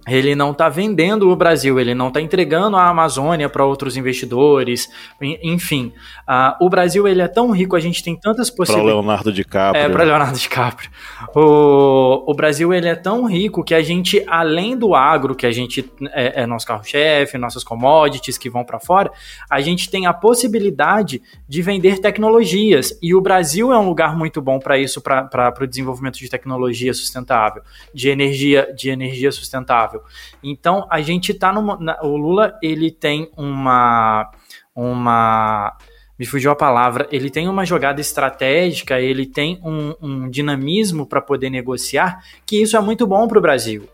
E: ele não está vendendo o Brasil, ele não está entregando a Amazônia para outros investidores, enfim. Uh, o Brasil ele é tão rico, a gente tem tantas possibilidades.
B: Para Leonardo DiCaprio.
E: É, para Leonardo DiCaprio. O, o Brasil ele é tão rico que a gente, além do agro, que a gente é, é nosso carro-chefe, nossas commodities que vão para fora, a gente tem a possibilidade de vender tecnologias. E o Brasil é um lugar muito bom para isso, para o desenvolvimento de tecnologia sustentável, de energia, de energia sustentável. Então a gente tá no. O Lula ele tem uma. uma me fugiu a palavra, ele tem uma jogada estratégica, ele tem um, um dinamismo para poder negociar, que isso é muito bom para o Brasil.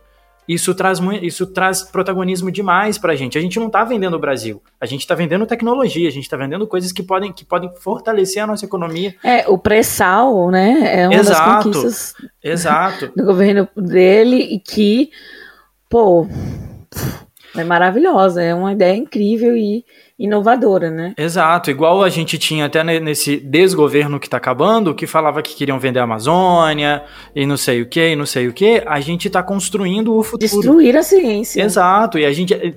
E: Isso traz, isso traz protagonismo demais para a gente. A gente não está vendendo o Brasil, a gente está vendendo tecnologia, a gente está vendendo coisas que podem, que podem fortalecer a nossa economia.
D: É, o pré-sal, né? É uma exato, das conquistas
E: exato.
D: do governo dele e que pô, é maravilhosa, é uma ideia incrível e inovadora, né?
E: Exato, igual a gente tinha até nesse desgoverno que está acabando, que falava que queriam vender a Amazônia e não sei o que, e não sei o que, a gente está construindo o futuro.
D: Destruir a ciência.
E: Exato, e a gente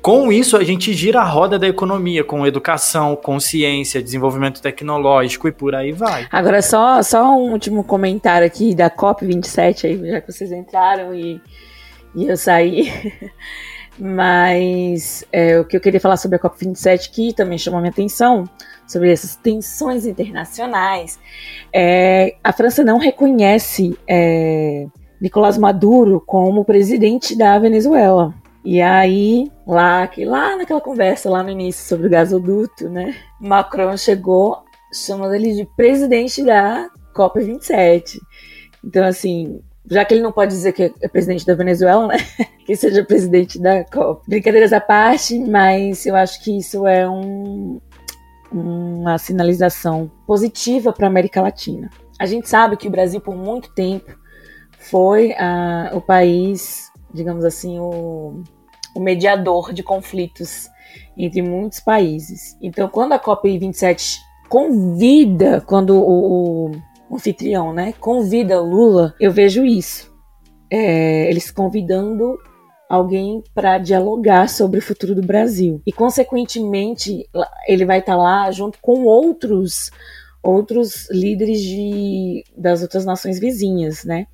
E: com isso, a gente gira a roda da economia, com educação, com ciência, desenvolvimento tecnológico e por aí vai.
D: Agora, só, só um último comentário aqui da COP27, aí, já que vocês entraram e e eu saí. Mas é, o que eu queria falar sobre a COP27, que também chamou minha atenção, sobre essas tensões internacionais, é, a França não reconhece é, Nicolás Maduro como presidente da Venezuela. E aí, lá, lá naquela conversa, lá no início, sobre o gasoduto, né? Macron chegou chamando ele de presidente da COP27. Então, assim, já que ele não pode dizer que é presidente da Venezuela, né? que seja presidente da COP. Brincadeiras à parte, mas eu acho que isso é um, uma sinalização positiva para a América Latina. A gente sabe que o Brasil, por muito tempo, foi uh, o país, digamos assim, o, o mediador de conflitos entre muitos países. Então, quando a COP27 convida, quando o o anfitrião, né, convida Lula, eu vejo isso. É, eles convidando alguém para dialogar sobre o futuro do Brasil. E, consequentemente, ele vai estar tá lá junto com outros outros líderes de, das outras nações vizinhas, né?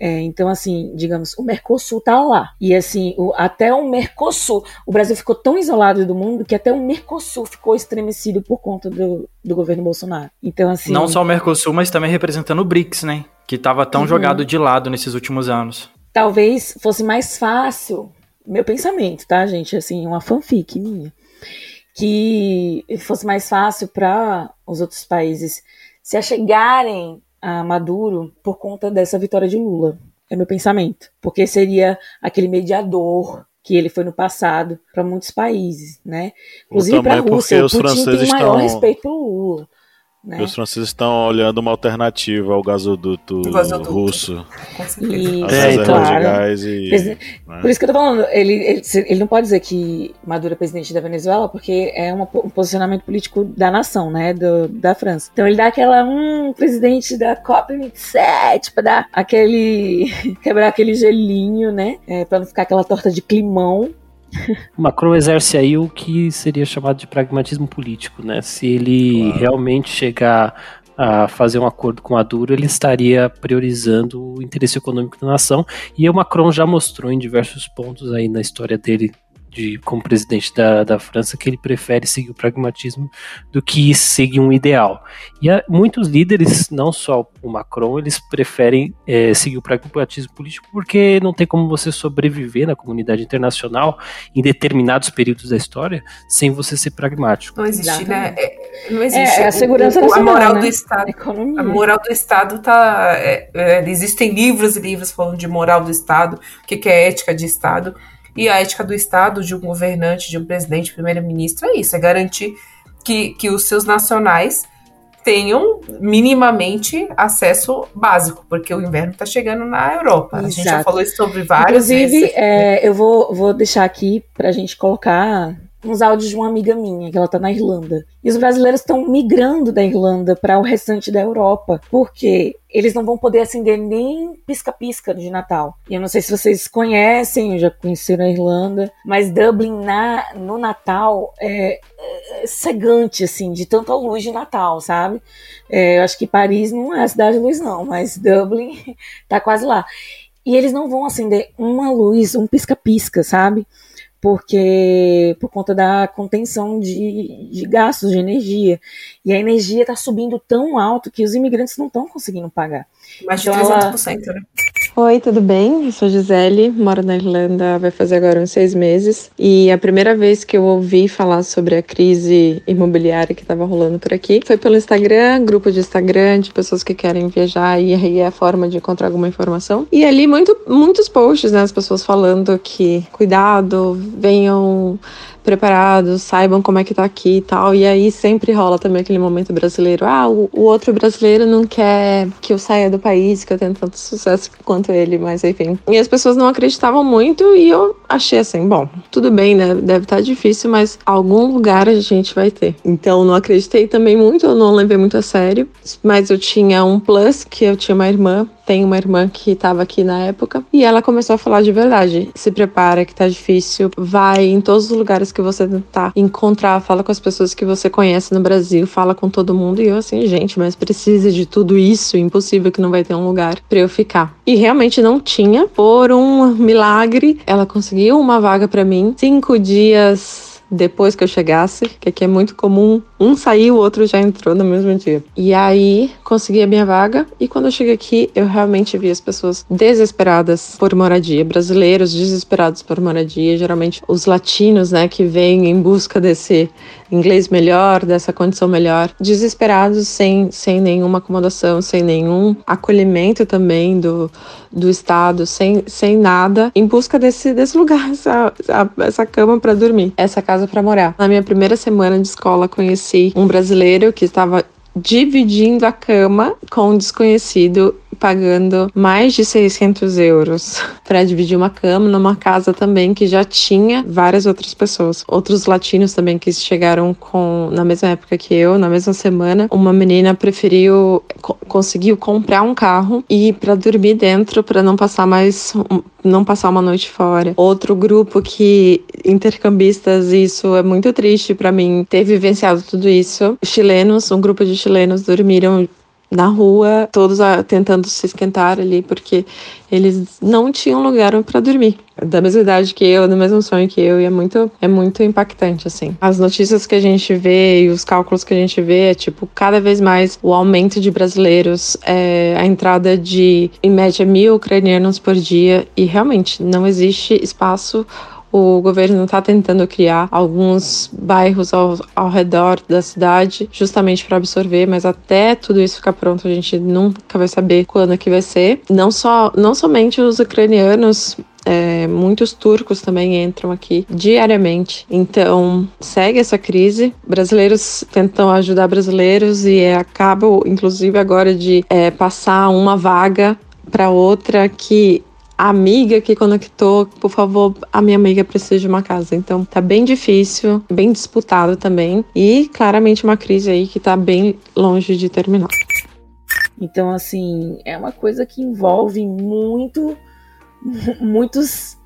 D: É, então, assim, digamos, o Mercosul tá lá. E assim, o, até o Mercosul, o Brasil ficou tão isolado do mundo que até o Mercosul ficou estremecido por conta do, do governo Bolsonaro. Então, assim.
E: Não só o Mercosul, mas também representando o BRICS, né? Que estava tão uhum. jogado de lado nesses últimos anos.
D: Talvez fosse mais fácil, meu pensamento, tá, gente? Assim, uma fanfic minha. Que fosse mais fácil para os outros países se achegarem a Maduro por conta dessa vitória de Lula. É meu pensamento. Porque seria aquele mediador que ele foi no passado para muitos países, né? Inclusive para a Rússia.
B: Os Putin franceses
D: tem maior
B: estão...
D: respeito pelo Lula. Né?
B: Os franceses estão olhando uma alternativa ao gasoduto, gasoduto. russo.
D: E, é, claro. de gás e, né? Por isso que eu tô falando, ele, ele, ele, não pode dizer que Maduro é presidente da Venezuela, porque é uma, um posicionamento político da nação, né? Do, da França. Então ele dá aquela, um presidente da COP27, pra dar aquele. quebrar aquele gelinho, né? É, pra não ficar aquela torta de climão.
F: Macron exerce aí o que seria chamado de pragmatismo político, né? Se ele claro. realmente chegar a fazer um acordo com Maduro, ele estaria priorizando o interesse econômico da nação. E o Macron já mostrou em diversos pontos aí na história dele de, como presidente da, da França que ele prefere seguir o pragmatismo do que seguir um ideal. E há muitos líderes, não só o Macron, eles preferem é, seguir o pragmatismo político porque não tem como você sobreviver na comunidade internacional em determinados períodos da história sem você ser pragmático.
C: Não existe, né? É, não existe.
D: É, a segurança
C: o, a moral né? do Estado. A, a, moral do Estado tá. É, é, existem livros e livros falando de moral do Estado, o que, que é ética de Estado. E a ética do Estado, de um governante, de um presidente, primeiro-ministro, é isso: é garantir que, que os seus nacionais tenham minimamente acesso básico, porque o inverno está chegando na Europa. Exato. A gente já falou isso sobre várias
D: Inclusive. É, eu vou, vou deixar aqui para a gente colocar uns áudios de uma amiga minha, que ela tá na Irlanda. E os brasileiros estão migrando da Irlanda para o restante da Europa, porque eles não vão poder acender nem pisca-pisca de Natal. E eu não sei se vocês conhecem, já conheci na Irlanda, mas Dublin na, no Natal é, é cegante, assim, de tanta luz de Natal, sabe? É, eu acho que Paris não é a cidade de luz, não, mas Dublin tá quase lá. E eles não vão acender uma luz, um pisca-pisca, sabe? Porque por conta da contenção de, de gastos de energia. E a energia está subindo tão alto que os imigrantes não estão conseguindo pagar.
C: Mais de então, 300%, ela... né?
H: Oi, tudo bem? Eu sou Gisele, moro na Irlanda, vai fazer agora uns seis meses. E a primeira vez que eu ouvi falar sobre a crise imobiliária que estava rolando por aqui foi pelo Instagram, grupo de Instagram de pessoas que querem viajar e aí é a forma de encontrar alguma informação. E ali muito, muitos posts, né? As pessoas falando que cuidado, venham preparados, saibam como é que tá aqui e tal. E aí sempre rola também aquele momento brasileiro. Ah, o, o, outro brasileiro não quer que eu saia do país, que eu tenha tanto sucesso quanto ele, mas enfim. E as pessoas não acreditavam muito e eu achei assim, bom, tudo bem, né? Deve estar tá difícil, mas algum lugar a gente vai ter. Então não acreditei também muito, eu não levei muito a sério. Mas eu tinha um plus, que eu tinha uma irmã tem uma irmã que estava aqui na época e ela começou a falar de verdade. Se prepara que tá difícil, vai em todos os lugares que você tá encontrar, fala com as pessoas que você conhece no Brasil, fala com todo mundo e eu assim, gente, mas precisa de tudo isso, impossível que não vai ter um lugar para eu ficar. E realmente não tinha. Por um milagre, ela conseguiu uma vaga para mim. Cinco dias depois que eu chegasse, que aqui é muito comum, um saiu, o outro já entrou no mesmo dia. E aí consegui a minha vaga e quando eu cheguei aqui, eu realmente vi as pessoas desesperadas por moradia, brasileiros desesperados por moradia, geralmente os latinos, né, que vêm em busca desse inglês melhor, dessa condição melhor, desesperados sem, sem nenhuma acomodação, sem nenhum acolhimento também do, do Estado, sem, sem nada, em busca desse, desse lugar, essa, essa cama para dormir, essa casa para morar. Na minha primeira semana de escola, conheci um brasileiro que estava dividindo a cama com um desconhecido pagando mais de 600 euros para dividir uma cama numa casa também que já tinha várias outras pessoas. Outros latinos também que chegaram com na mesma época que eu, na mesma semana. Uma menina preferiu conseguiu comprar um carro e para dormir dentro para não passar mais não passar uma noite fora. Outro grupo que intercambistas, isso é muito triste para mim ter vivenciado tudo isso. Chilenos, um grupo de chilenos dormiram na rua, todos tentando se esquentar ali, porque eles não tinham lugar para dormir. Da mesma idade que eu, do mesmo sonho que eu, e é muito, é muito impactante, assim. As notícias que a gente vê e os cálculos que a gente vê é, tipo, cada vez mais o aumento de brasileiros, é, a entrada de, em média, mil ucranianos por dia, e realmente não existe espaço o governo está tentando criar alguns bairros ao, ao redor da cidade, justamente para absorver, mas até tudo isso ficar pronto, a gente nunca vai saber quando que vai ser. Não só, não somente os ucranianos, é, muitos turcos também entram aqui diariamente. Então, segue essa crise. Brasileiros tentam ajudar brasileiros e é, acabam, inclusive, agora de é, passar uma vaga para outra que amiga que conectou, por favor, a minha amiga precisa de uma casa. Então tá bem difícil, bem disputado também e claramente uma crise aí que tá bem longe de terminar.
D: Então, assim, é uma coisa que envolve muito, muitos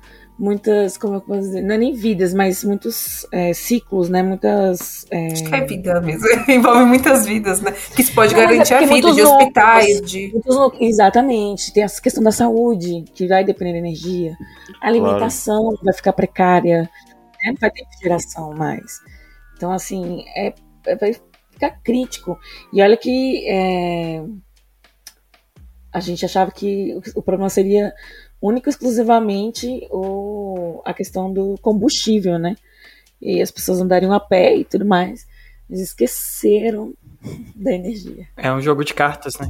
D: muitas, como eu posso dizer, não é nem vidas, mas muitos é, ciclos, né? Muitas.
C: É... Acho que é vida mesmo. Envolve muitas vidas, né? Que isso pode não, é garantir é a vida de hospitais. de...
D: Muitos, exatamente. Tem essa questão da saúde, que vai depender da energia. A alimentação claro. vai ficar precária, né? não vai ter geração mais. Então, assim, é, é, vai ficar crítico. E olha que. É, a gente achava que o problema seria única e exclusivamente o, a questão do combustível, né? E as pessoas andariam a pé e tudo mais. Eles esqueceram da energia.
E: É um jogo de cartas, né?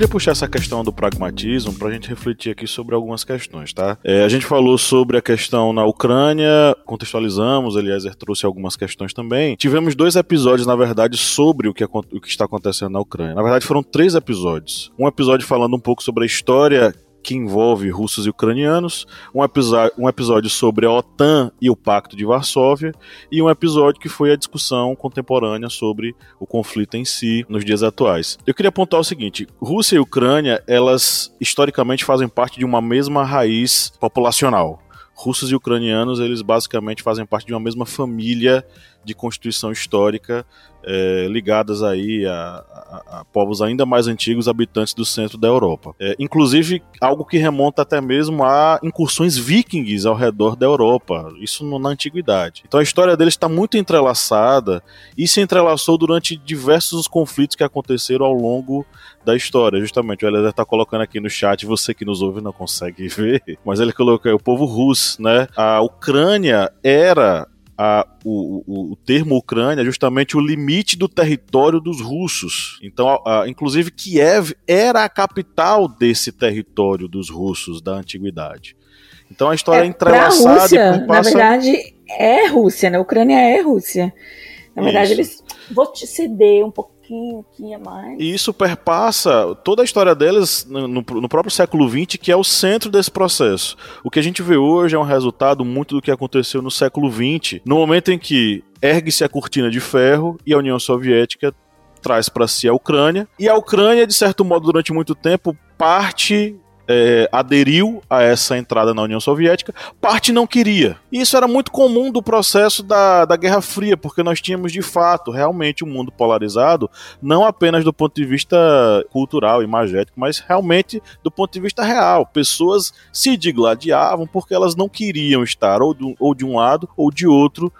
B: Queria puxar essa questão do pragmatismo para a gente refletir aqui sobre algumas questões, tá? É, a gente falou sobre a questão na Ucrânia, contextualizamos, Eliezer trouxe algumas questões também. Tivemos dois episódios, na verdade, sobre o que, o que está acontecendo na Ucrânia. Na verdade, foram três episódios. Um episódio falando um pouco sobre a história que envolve russos e ucranianos, um episódio, um episódio sobre a OTAN e o Pacto de Varsóvia, e um episódio que foi a discussão contemporânea sobre o conflito em si nos dias atuais. Eu queria apontar o seguinte: Rússia e Ucrânia, elas historicamente fazem parte de uma mesma raiz populacional. Russos e ucranianos, eles basicamente fazem parte de uma mesma família de constituição histórica é, ligadas aí a, a, a, povos ainda mais antigos habitantes do centro da Europa. É, inclusive algo que remonta até mesmo a incursões vikings ao redor da Europa, isso na antiguidade. Então a história deles está muito entrelaçada e se entrelaçou durante diversos conflitos que aconteceram ao longo da história. Justamente, o Eliezer está colocando aqui no chat, você que nos ouve não consegue ver, mas ele colocou o povo russo, né? A Ucrânia era a, o, o, o, termo Ucrânia é justamente o limite do território dos russos. Então, a, a, inclusive, Kiev era a capital desse território dos russos da antiguidade. Então a história é, é entrelaçada.
D: Rússia, passa... Na verdade, é Rússia, né? A Ucrânia é Rússia. Na verdade, Isso. eles. Vou te ceder um pouco pouquinho aqui a mais.
B: E isso perpassa toda a história deles no, no, próprio século XX, que é o centro desse processo. O que a gente vê hoje é um resultado muito do que aconteceu no século XX, no momento em que ergue-se a cortina de ferro e a União Soviética traz para si a Ucrânia. E a Ucrânia, de certo modo, durante muito tempo, parte é, aderiu a essa entrada na União Soviética, parte não queria. E isso era muito comum do processo da, da Guerra Fria, porque nós tínhamos de fato realmente um mundo polarizado, não apenas do ponto de vista cultural, imagético, mas realmente do ponto de vista real. Pessoas se digladiavam porque elas não queriam estar ou, do, ou de um lado ou de outro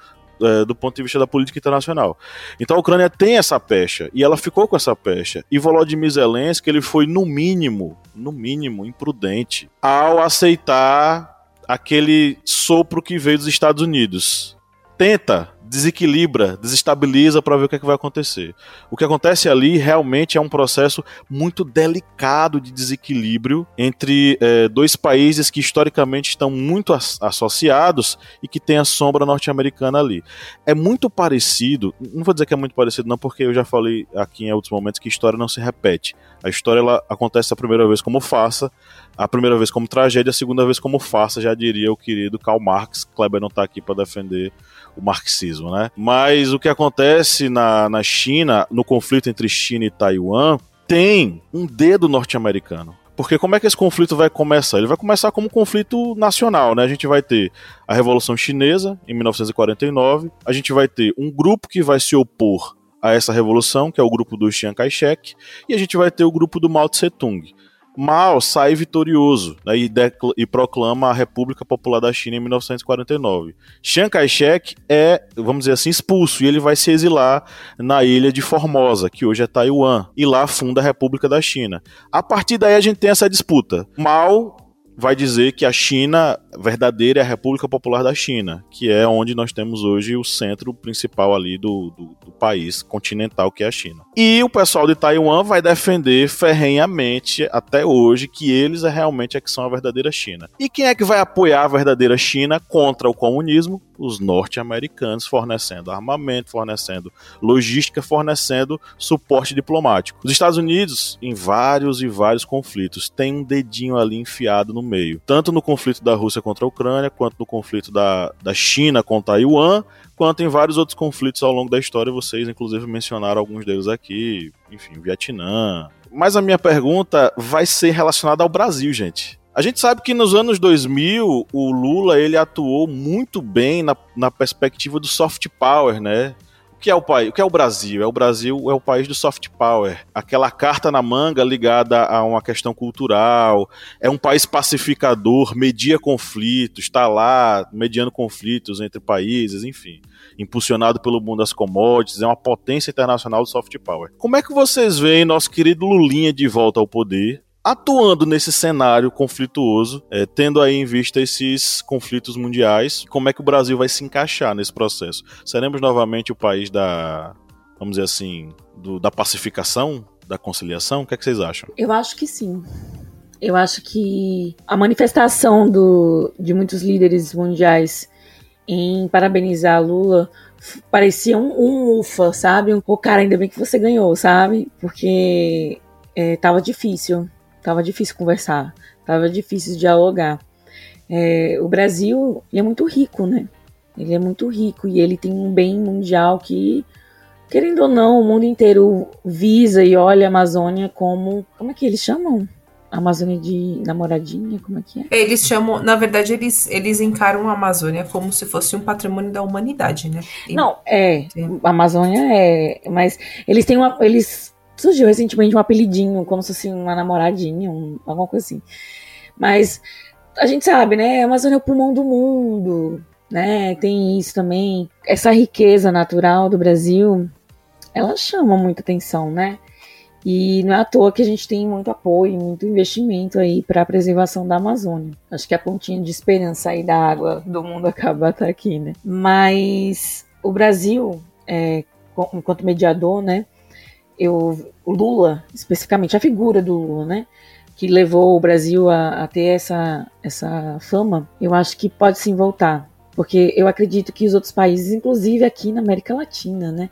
B: é, do ponto de vista da política internacional. Então a Ucrânia tem essa pecha e ela ficou com essa pecha. E Volodymyr Zelensky ele foi no mínimo, no mínimo imprudente ao aceitar aquele sopro que veio dos Estados Unidos. Tenta desequilibra, desestabiliza para ver o que, é que vai acontecer. O que acontece ali realmente é um processo muito delicado de desequilíbrio entre é, dois países que historicamente estão muito as associados e que tem a sombra norte-americana ali. É muito parecido, não vou dizer que é muito parecido, não, porque eu já falei aqui em outros momentos que história não se repete. A história ela acontece a primeira vez como faça, a primeira vez como tragédia, a segunda vez como farsa, já diria o querido Karl Marx. Kleber não está aqui para defender o marxismo, né? Mas o que acontece na, na China, no conflito entre China e Taiwan, tem um dedo norte-americano. Porque como é que esse conflito vai começar? Ele vai começar como um conflito nacional, né? A gente vai ter a Revolução Chinesa, em 1949, a gente vai ter um grupo que vai se opor a essa revolução, que é o grupo do Chiang Kai-shek, e a gente vai ter o grupo do Mao Tse-tung. Mao sai vitorioso né, e, e, proclama a República Popular da China em 1949. Chiang Kai-shek é, vamos dizer assim, expulso e ele vai se exilar na ilha de Formosa, que hoje é Taiwan, e lá funda a República da China. A partir daí a gente tem essa disputa. Mao vai dizer que a China verdadeira é a República Popular da China, que é onde nós temos hoje o centro principal ali do, do, do, país continental, que é a China. E o pessoal de Taiwan vai defender ferrenhamente até hoje que eles é realmente é que são a verdadeira China. E quem é que vai apoiar a verdadeira China contra o comunismo? Os norte-americanos fornecendo armamento, fornecendo logística, fornecendo suporte diplomático. Os Estados Unidos, em vários e vários conflitos, tem um dedinho ali enfiado no meio, tanto no conflito da Rússia contra a Ucrânia, quanto no conflito da, da China contra Taiwan, quanto em vários outros conflitos ao longo da história. Vocês, inclusive, mencionaram alguns deles aqui, enfim, Vietnã. Mas a minha pergunta vai ser relacionada ao Brasil, gente. A gente sabe que nos anos 2000 o Lula ele atuou muito bem na, na perspectiva do soft power, né? O que é o país? O que é o Brasil? É o Brasil é o país do soft power. Aquela carta na manga ligada a uma questão cultural. É um país pacificador, media conflitos, está lá mediando conflitos entre países, enfim impulsionado pelo mundo das commodities, é uma potência internacional do soft power. Como é que vocês veem nosso querido Lulinha de volta ao poder? Atuando nesse cenário conflituoso, é, tendo aí em vista esses conflitos mundiais, como é que o Brasil vai se encaixar nesse processo? Seremos novamente o país da, vamos dizer assim, do, da pacificação, da conciliação? O que, é que vocês acham?
D: Eu acho que sim. Eu acho que a manifestação do, de muitos líderes mundiais em parabenizar Lula parecia um, um ufa, sabe? O cara, ainda bem que você ganhou, sabe? Porque é, tava difícil Tava difícil conversar, tava difícil dialogar. É, o Brasil é muito rico, né? Ele é muito rico e ele tem um bem mundial que, querendo ou não, o mundo inteiro visa e olha a Amazônia como. Como é que eles chamam? Amazônia de namoradinha, como é que é?
C: Eles chamam, na verdade, eles, eles encaram a Amazônia como se fosse um patrimônio da humanidade, né?
D: Não, é, a Amazônia é, mas eles têm uma, eles surgiu recentemente um apelidinho, como se fosse uma namoradinha, um, alguma coisa assim. Mas a gente sabe, né? A Amazônia é o pulmão do mundo, né? Tem isso também. Essa riqueza natural do Brasil, ela chama muita atenção, né? E não é à toa que a gente tem muito apoio, muito investimento aí para a preservação da Amazônia. Acho que a pontinha de esperança aí da água do mundo acaba até aqui, né? Mas o Brasil, é, enquanto mediador, né? Eu, o Lula, especificamente, a figura do Lula, né? Que levou o Brasil a, a ter essa, essa fama, eu acho que pode sim voltar. Porque eu acredito que os outros países, inclusive aqui na América Latina, né?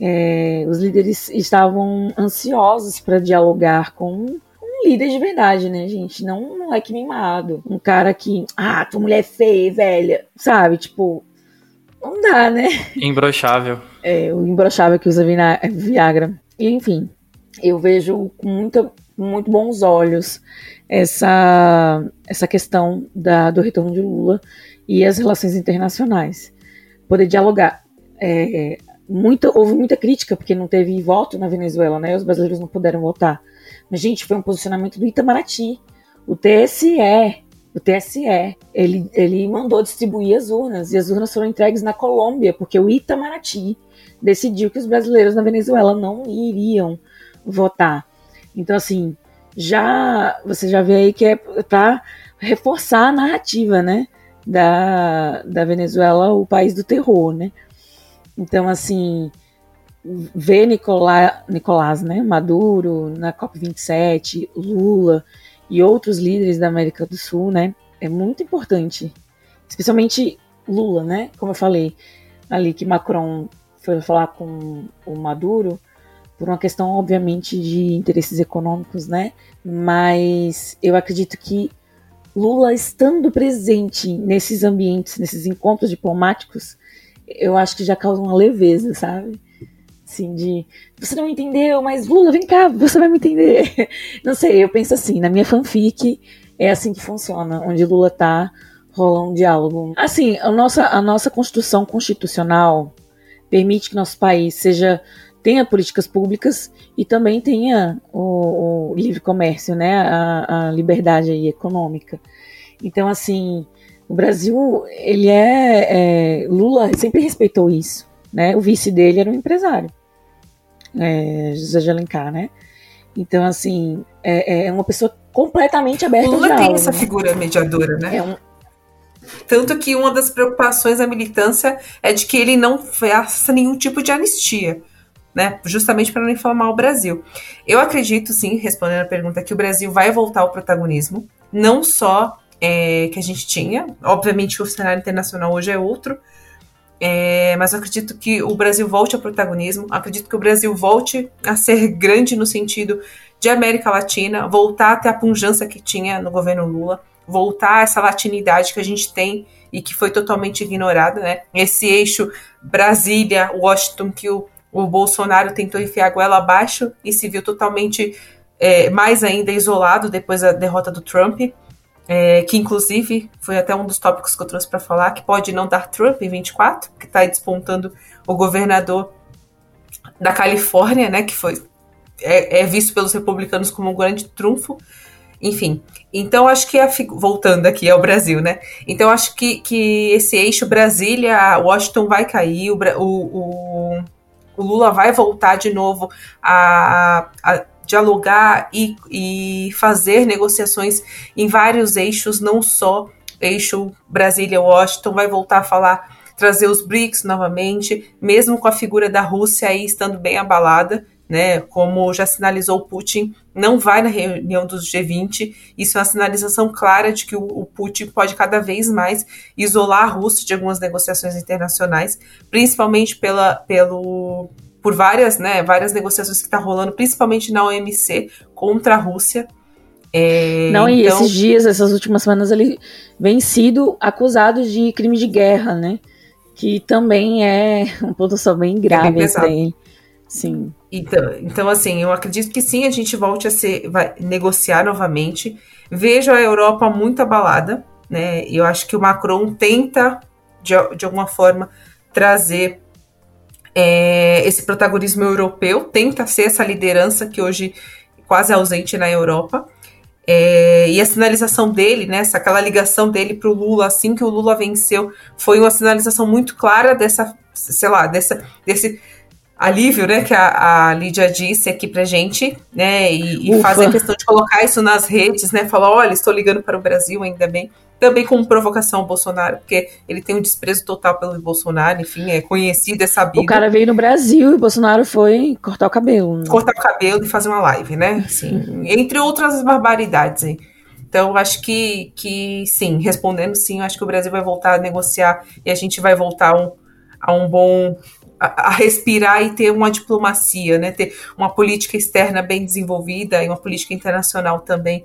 D: É, os líderes estavam ansiosos para dialogar com um líder de verdade, né, gente? Não um moleque mimado. Um cara que, ah, tua mulher é feia, velha, sabe? Tipo, não dá, né?
E: Imbrochável.
D: É, o imbrochável que usa Viagra. Enfim, eu vejo com muita, muito bons olhos essa, essa questão da, do retorno de Lula e as relações internacionais. Poder dialogar. É, muita, houve muita crítica porque não teve voto na Venezuela, né? Os brasileiros não puderam votar. Mas, gente, foi um posicionamento do Itamaraty. O TSE, o TSE, ele, ele mandou distribuir as urnas e as urnas foram entregues na Colômbia, porque o Itamaraty decidiu que os brasileiros na Venezuela não iriam votar. Então, assim, já você já vê aí que é para reforçar a narrativa, né, da, da Venezuela, o país do terror, né? Então, assim, ver Nicolá, Nicolás, né, Maduro na COP27, Lula e outros líderes da América do Sul, né, é muito importante. Especialmente Lula, né, como eu falei ali que Macron foi falar com o Maduro por uma questão, obviamente, de interesses econômicos, né? Mas eu acredito que Lula estando presente nesses ambientes, nesses encontros diplomáticos, eu acho que já causa uma leveza, sabe? Assim, de você não entendeu, mas Lula, vem cá, você vai me entender. Não sei, eu penso assim, na minha fanfic é assim que funciona, onde Lula tá, rola um diálogo. Assim, a nossa, a nossa construção constitucional, permite que nosso país seja tenha políticas públicas e também tenha o, o livre comércio, né, a, a liberdade econômica. Então, assim, o Brasil, ele é, é, Lula sempre respeitou isso, né? O vice dele era um empresário, é, José de Alencar, né? Então, assim, é, é uma pessoa completamente aberta
C: Lula
D: ao diálogo.
C: tem essa
D: né?
C: figura mediadora, né?
D: É um,
C: Tanto que uma das preocupações da militância é de que ele não faça nenhum tipo de anistia, né? Justamente para não inflamar o Brasil. Eu acredito, sim, respondendo a pergunta, que o Brasil vai voltar ao protagonismo, não só é, que a gente tinha, obviamente o cenário internacional hoje é outro, É, mas eu acredito que o Brasil volte ao protagonismo, acredito que o Brasil volte a ser grande no sentido de América Latina, voltar a ter a punjança que tinha no governo Lula, voltar a essa latinidade que a gente tem e que foi totalmente ignorada, né? Esse eixo Brasília, Washington, que o, o Bolsonaro tentou enfiar a goela abaixo e se viu totalmente é, mais ainda isolado depois da derrota do Trump é, que inclusive foi até um dos tópicos que eu trouxe para falar, que pode não dar Trump em 24, que está despontando o governador da Califórnia, né, que foi é, é, visto pelos republicanos como um grande trunfo. Enfim, então acho que a, voltando aqui ao Brasil, né? Então acho que, que esse eixo Brasília, Washington vai cair, o, o, o Lula vai voltar de novo a, a dialogar e, e fazer negociações em vários eixos, não só eixo Brasília-Washington, vai voltar a falar, trazer os BRICS novamente, mesmo com a figura da Rússia aí estando bem abalada, né, como já sinalizou Putin, não vai na reunião dos G20. Isso é uma sinalização clara de que o, o, Putin pode cada vez mais isolar a Rússia de algumas negociações internacionais, principalmente pela, pelo por várias, né, várias negociações que está rolando, principalmente na OMC contra a Rússia.
D: É, Não, e então... esses dias, essas últimas semanas, ele vem sido acusado de crime de guerra, né? Que também é um ponto só bem grave é ele. Sim.
C: Então, então, assim, eu acredito que sim, a gente volte a ser, vai negociar novamente. Vejo a Europa muito abalada, né? Eu acho que o Macron tenta, de, de alguma forma, trazer é, esse protagonismo europeu, tenta ser essa liderança que hoje quase é ausente na Europa. É, e a sinalização dele, né, essa, aquela ligação dele para o Lula, assim que o Lula venceu, foi uma sinalização muito clara dessa, sei lá, dessa, desse alívio, né, que a, a Lídia disse aqui pra gente, né, e, e fazer questão de colocar isso nas redes, né, falar, olha, estou ligando para o Brasil, ainda bem, também como provocação ao Bolsonaro, porque ele tem um desprezo total pelo Bolsonaro, enfim, é conhecido, é sabido.
D: O cara veio no Brasil e o Bolsonaro foi cortar o cabelo.
C: Né? Cortar o cabelo e fazer uma live, né? Assim, entre outras barbaridades aí. Então, acho que, que sim, respondendo sim, acho que o Brasil vai voltar a negociar e a gente vai voltar a um, a um bom. A, a respirar e ter uma diplomacia, né? Ter uma política externa bem desenvolvida e uma política internacional também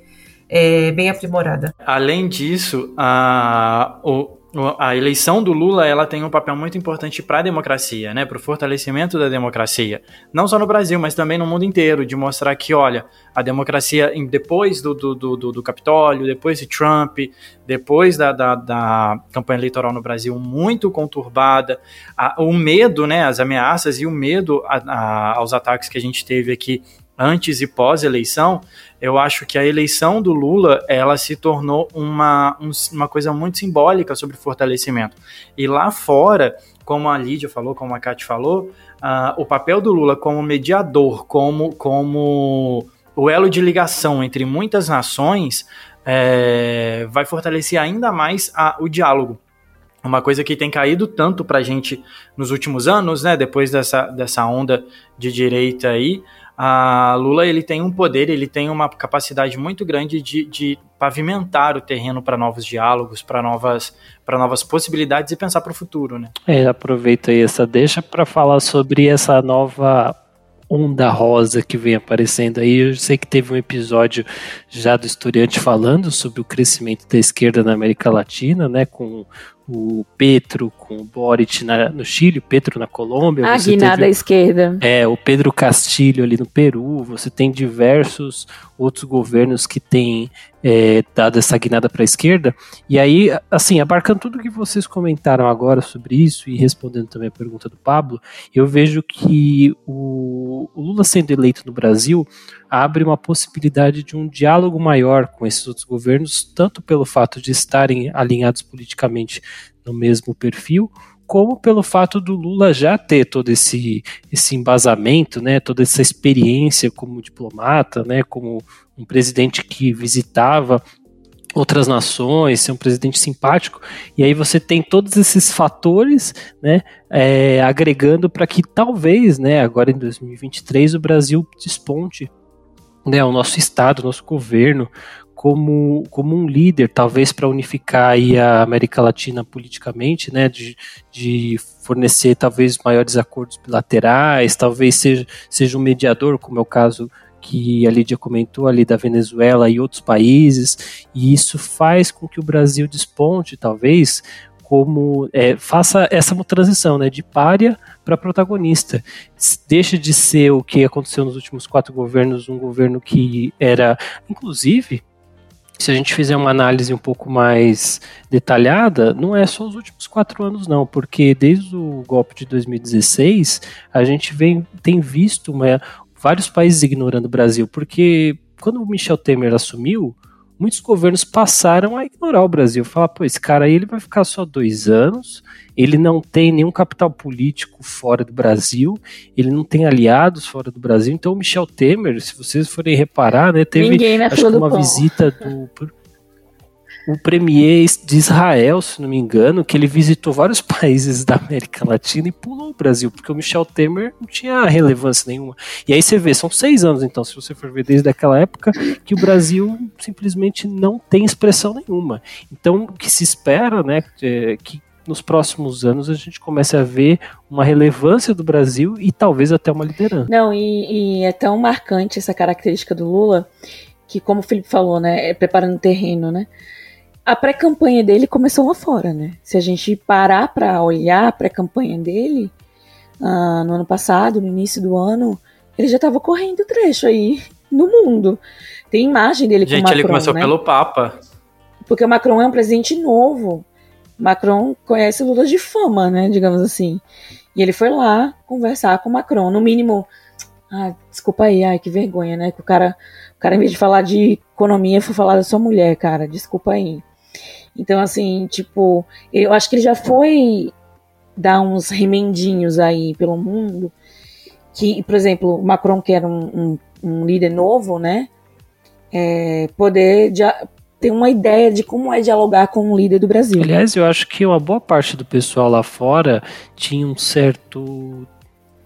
C: é, bem aprimorada.
E: Além disso, a, o, a eleição do Lula ela tem um papel muito importante para a democracia, né, para o fortalecimento da democracia, não só no Brasil, mas também no mundo inteiro, de mostrar que, olha, a democracia depois do, do, do, do Capitólio, depois de Trump, depois da, da, da, campanha eleitoral no Brasil muito conturbada, a, o medo, né, as ameaças e o medo a, a, aos ataques que a gente teve aqui antes e pós-eleição, eu acho que a eleição do Lula ela se tornou uma, um, uma coisa muito simbólica sobre fortalecimento. E lá fora, como a Lídia falou, como a Kátia falou, uh, o papel do Lula como mediador, como, como o elo de ligação entre muitas nações, é, vai fortalecer ainda mais a, o diálogo. Uma coisa que tem caído tanto para a gente nos últimos anos, né, depois dessa, dessa onda de direita aí, a Lula ele tem um poder, ele tem uma capacidade muito grande de, de pavimentar o terreno para novos diálogos, para novas, novas possibilidades e pensar para o futuro, né?
F: É, aproveita aí essa deixa para falar sobre essa nova onda rosa que vem aparecendo aí. Eu sei que teve um episódio já do historiante falando sobre o crescimento da esquerda na América Latina, né, com o Petro com o Boric na, no Chile, o Petro na Colômbia.
D: A guinada à esquerda.
F: É, o Pedro Castilho ali no Peru. Você tem diversos outros governos que têm é, dado essa guinada para a esquerda. E aí, assim, abarcando tudo que vocês comentaram agora sobre isso e respondendo também a pergunta do Pablo, eu vejo que o, o Lula sendo eleito no Brasil abre uma possibilidade de um diálogo maior com esses outros governos, tanto pelo fato de estarem alinhados politicamente no mesmo perfil, como pelo fato do Lula já ter todo esse, esse embasamento, né, toda essa experiência como diplomata, né, como um presidente que visitava outras nações, ser um presidente simpático, e aí você tem todos esses fatores, né, é, agregando para que talvez, né, agora em 2023 o Brasil desponte né, o nosso Estado, o nosso governo, como, como um líder, talvez para unificar aí a América Latina politicamente, né, de, de fornecer talvez maiores acordos bilaterais, talvez seja, seja um mediador, como é o caso que a Lídia comentou ali da Venezuela e outros países, e isso faz com que o Brasil desponte, talvez, como é, faça essa transição né, de párea para protagonista. Deixa de ser o que aconteceu nos últimos quatro governos, um governo que era, inclusive, se a gente fizer uma análise um pouco mais detalhada, não é só os últimos quatro anos, não, porque desde o golpe de 2016 a gente vem, tem visto uma, vários países ignorando o Brasil, porque quando o Michel Temer assumiu, muitos governos passaram a ignorar o Brasil. Falar, pô, esse cara aí ele vai ficar só dois anos, ele não tem nenhum capital político fora do Brasil, ele não tem aliados fora do Brasil. Então o Michel Temer, se vocês forem reparar, né, teve acho que uma visita do o premier de Israel, se não me engano, que ele visitou vários países da América Latina e pulou o Brasil, porque o Michel Temer não tinha relevância nenhuma. E aí você vê, são seis anos, então, se você for ver desde aquela época, que o Brasil simplesmente não tem expressão nenhuma. Então, o que se espera, né, é que nos próximos anos a gente comece a ver uma relevância do Brasil e talvez até uma liderança.
D: Não, e, e é tão marcante essa característica do Lula que, como o Felipe falou, né, é preparando terreno, né? A pré-campanha dele começou lá fora, né? Se a gente parar para olhar a pré-campanha dele, uh, no ano passado, no início do ano, ele já estava correndo trecho aí no mundo. Tem imagem dele
E: gente,
D: com o Macron,
E: ele começou
D: né?
E: pelo Papa.
D: Porque o Macron é um presidente novo. Macron conhece Lula de fama, né? Digamos assim. E ele foi lá conversar com o Macron. No mínimo, ah, desculpa aí, ai, que vergonha, né? Que o cara, o cara, em vez de falar de economia, foi falar da sua mulher, cara. Desculpa aí. Então, assim, tipo, eu acho que ele já foi dar uns remendinhos aí pelo mundo. Que, por exemplo, o Macron, que era um, um, um líder novo, né? É, poder ter uma ideia de como é dialogar com um líder do Brasil.
F: Aliás, eu acho que uma boa parte do pessoal lá fora tinha um certo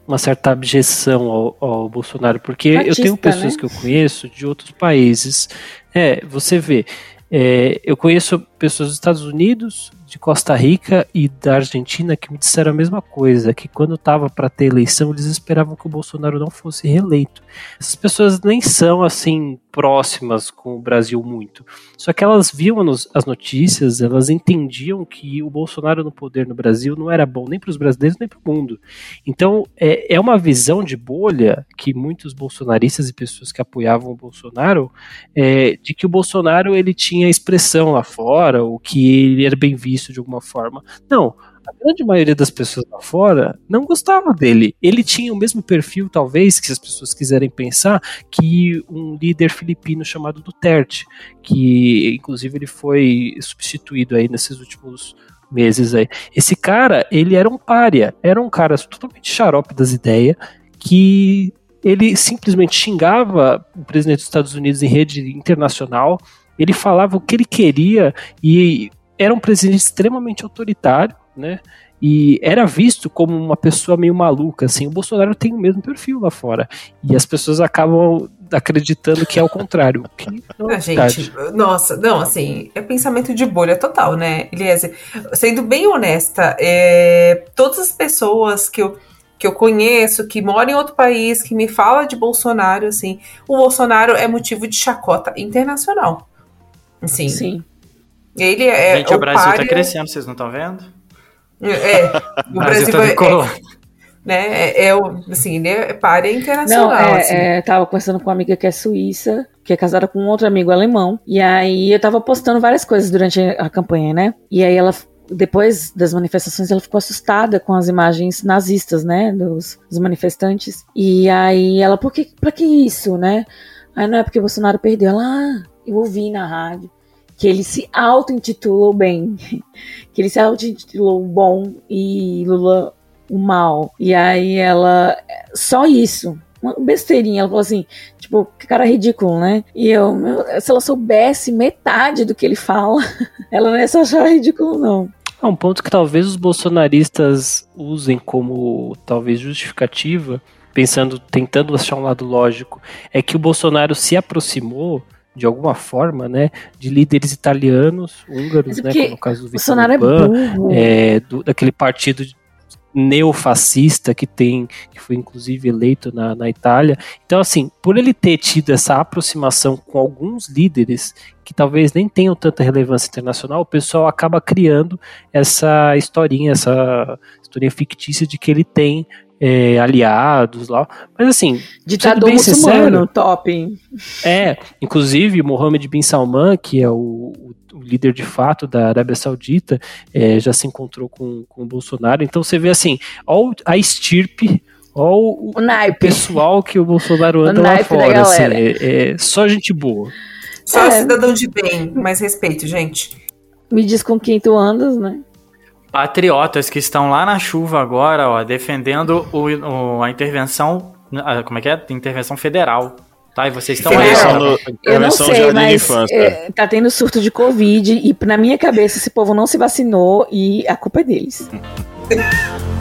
F: uma certa abjeção ao, ao Bolsonaro, porque Artista, eu tenho pessoas né? que eu conheço de outros países. É, você vê, é, eu conheço pessoas dos Estados Unidos, de Costa Rica e da Argentina que me disseram a mesma coisa, que quando estava para ter eleição eles esperavam que o Bolsonaro não fosse reeleito. Essas pessoas nem são assim próximas com o Brasil muito. Só que elas viam as notícias, elas entendiam que o Bolsonaro no poder no Brasil não era bom nem para os brasileiros nem para o mundo. Então é, é uma visão de bolha que muitos bolsonaristas e pessoas que apoiavam o Bolsonaro é, de que o Bolsonaro ele tinha expressão lá fora, o que ele era bem visto de alguma forma. Não, a grande maioria das pessoas lá fora não gostava dele. Ele tinha o mesmo perfil, talvez, que as pessoas quiserem pensar, que um líder filipino chamado Duterte, que inclusive ele foi substituído aí nesses últimos meses aí. Esse cara, ele era um pária, era um cara totalmente xarope das ideias, que ele simplesmente xingava o presidente dos Estados Unidos em rede internacional, ele falava o que ele queria e era um presidente extremamente autoritário, né? E era visto como uma pessoa meio maluca, assim. O Bolsonaro tem o mesmo perfil lá fora. E as pessoas acabam acreditando que é o contrário. Que
C: é a gente, nossa, não, assim, é pensamento de bolha total, né, Eliezer? Sendo bem honesta, é, todas as pessoas que eu, que eu conheço, que moram em outro país, que me fala de Bolsonaro, assim, o Bolsonaro é motivo de chacota internacional. Assim,
D: Sim.
C: Ele é.
E: Gente, o, o Brasil tá párea... tá crescendo, vocês não estão vendo?
C: É, o, Brasil, Brasil tá é, né, é, é, assim, ele é párea internacional. Não,
D: é,
C: assim.
D: é, tava conversando com uma amiga que é suíça, que é casada com um outro amigo alemão, e aí eu tava postando várias coisas durante a campanha, né? E aí ela depois das manifestações, ela ficou assustada com as imagens nazistas, né, dos, dos manifestantes. E aí ela, por que, pra que isso, né? Aí não é porque o Bolsonaro perdeu. Ela, ah, eu ouvi na rádio que ele se auto-intitulou bem, que ele se auto-intitulou bom e Lula o mal. E aí ela, só isso, uma besteirinha, ela falou assim, tipo, que cara ridículo, né? E eu, meu, se ela soubesse metade do que ele fala, ela não ia só achar ridículo, não.
F: É um ponto que talvez os bolsonaristas usem como talvez justificativa, pensando, tentando achar um lado lógico, é que o Bolsonaro se aproximou de alguma forma, né, de líderes italianos, húngaros, né, como no caso do Vitor Orbán, é, do, daquele partido neofascista que tem, que foi inclusive eleito na, na Itália. Então, assim, por ele ter tido essa aproximação com alguns líderes que talvez nem tenham tanta relevância internacional, o pessoal acaba criando essa historinha, essa historinha fictícia de que ele tem é, aliados lá. Mas assim,
D: ditador bem muçulmano, sincero, top.
F: É, inclusive Mohammed bin Salman, que é o, o líder de fato da Arábia Saudita, é, já se encontrou com, com o Bolsonaro. Então você vê assim, ó a estirpe Olha o, o pessoal que o Bolsonaro anda o lá fora. Assim, é, é, só gente boa.
C: Só é. cidadão de bem, mais respeito, gente.
D: Me diz com quem tu andas, né?
E: Patriotas que estão lá na chuva agora, ó, defendendo o, o, a intervenção, como é que é? Intervenção federal. Tá, e vocês estão aí.
D: No, eu não sei, mas é, tá tendo surto de Covid e na minha cabeça esse povo não se vacinou e a culpa é deles.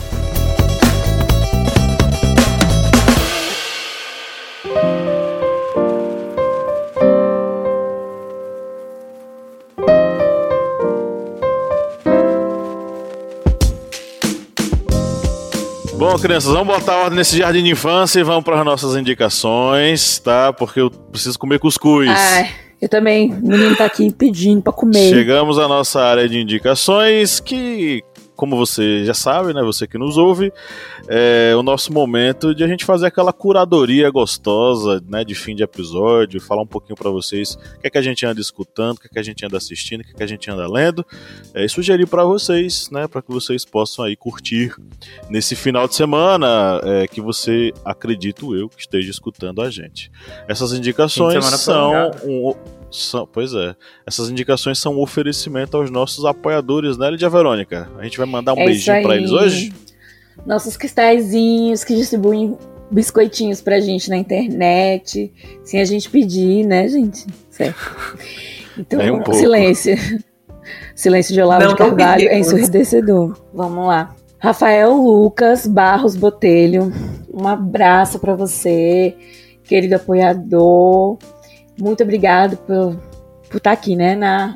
B: Crianças, vamos botar ordem nesse jardim de infância e vamos para as nossas indicações, tá? Porque eu preciso comer cuscuz.
D: Ai, eu também. O menino tá aqui pedindo para comer.
B: Chegamos à nossa área de indicações, que como você já sabe, né, você que nos ouve, é o nosso momento de a gente fazer aquela curadoria gostosa, né, de fim de episódio, falar um pouquinho para vocês o que é que a gente anda escutando, o que é que a gente anda assistindo, o que é que a gente anda lendo, é, e sugerir para vocês, né, para que vocês possam aí curtir nesse final de semana é, que você, acredito eu, que esteja escutando a gente. Essas indicações são um, são, pois é. Essas indicações são um oferecimento aos nossos apoiadores, né, Lídia Verônica? A gente vai mandar um é beijinho para eles hoje?
D: Nossos cristalzinhos que distribuem biscoitinhos pra gente na internet, sem a gente pedir, né, gente? Certo. Então, um silêncio. Silêncio de Olavo não, de Carvalho é ensurdecedor. Vamos lá. Rafael Lucas Barros Botelho, um abraço para você, querido apoiador. Muito obrigado por, por estar tá aqui, né, na,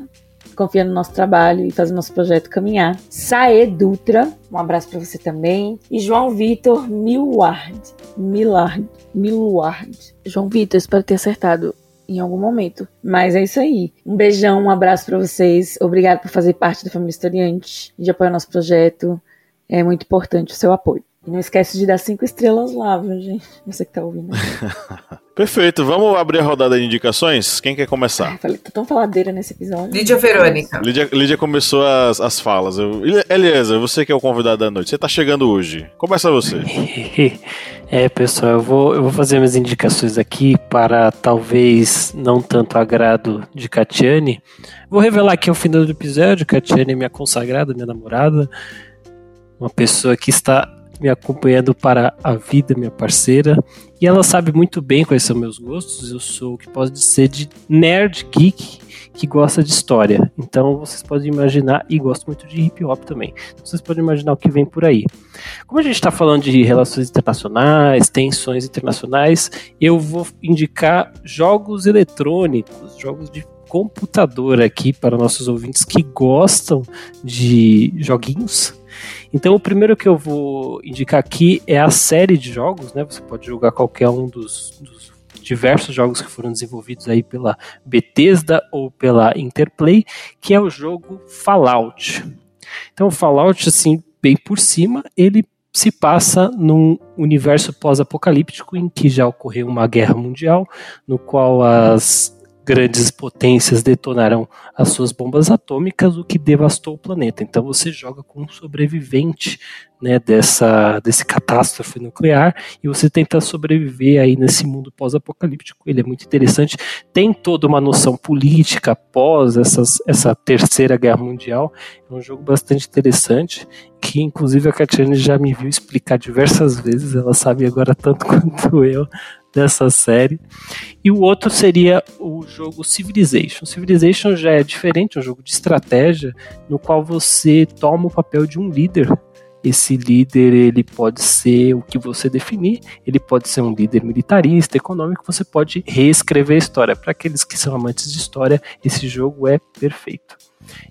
D: confiando no nosso trabalho e fazendo nosso projeto caminhar. Sae Dutra, um abraço para você também. E João Vitor Milward. Milard. Milward. João Vitor, espero ter acertado em algum momento. Mas é isso aí. Um beijão, um abraço para vocês. Obrado por fazer parte da família historiante, de apoiar nosso projeto. É muito importante o seu apoio. E não esquece de dar cinco estrelas lá, viu, gente? Você que tá ouvindo.
B: Perfeito, vamos abrir a rodada de indicações? Quem quer começar?
D: Ai, falei, tô tão faladeira nesse episódio.
C: Lídia Verônica.
B: Lídia, Lídia começou as, as falas. Eu, Eliezer, você que é o convidado da noite, você tá chegando hoje. Começa você.
F: é, pessoal, eu vou, eu vou fazer minhas indicações aqui para talvez não tanto agrado de Catiane. Vou revelar aqui o final do episódio. Catiane é minha consagrada, minha namorada. Uma pessoa que está me acompanhando para a vida, minha parceira. E ela sabe muito bem quais são meus gostos. Eu sou o que pode dizer de nerd geek que gosta de história. Então vocês podem imaginar, e gosto muito de hip hop também. Então, vocês podem imaginar o que vem por aí. Como a gente está falando de relações internacionais, tensões internacionais, eu vou indicar jogos eletrônicos, jogos de computador aqui para nossos ouvintes que gostam de joguinhos então, o primeiro que eu vou indicar aqui é a série de jogos, né? Você pode jogar qualquer um dos, dos diversos jogos que foram desenvolvidos aí pela Bethesda ou pela Interplay, que é o jogo Fallout. Então, Fallout, assim, bem por cima, ele se passa num universo pós-apocalíptico em que já ocorreu uma guerra mundial, no qual as grandes potências detonaram as suas bombas atômicas, o que devastou o planeta. Então você joga com um sobrevivente né, dessa desse catástrofe nuclear e você tenta sobreviver aí nesse mundo pós-apocalíptico. Ele é muito interessante, tem toda uma noção política pós essas, essa terceira guerra mundial. É um jogo bastante interessante que inclusive a Catiane já me viu explicar diversas vezes. Ela sabe agora tanto quanto eu dessa série. E o outro seria o jogo Civilization. Civilization já é diferente, é um jogo de estratégia no qual você toma o papel de um líder. Esse líder ele pode ser o que você definir, ele pode ser um líder militarista, econômico, você pode reescrever a história. Para aqueles que são amantes de história, esse jogo é perfeito.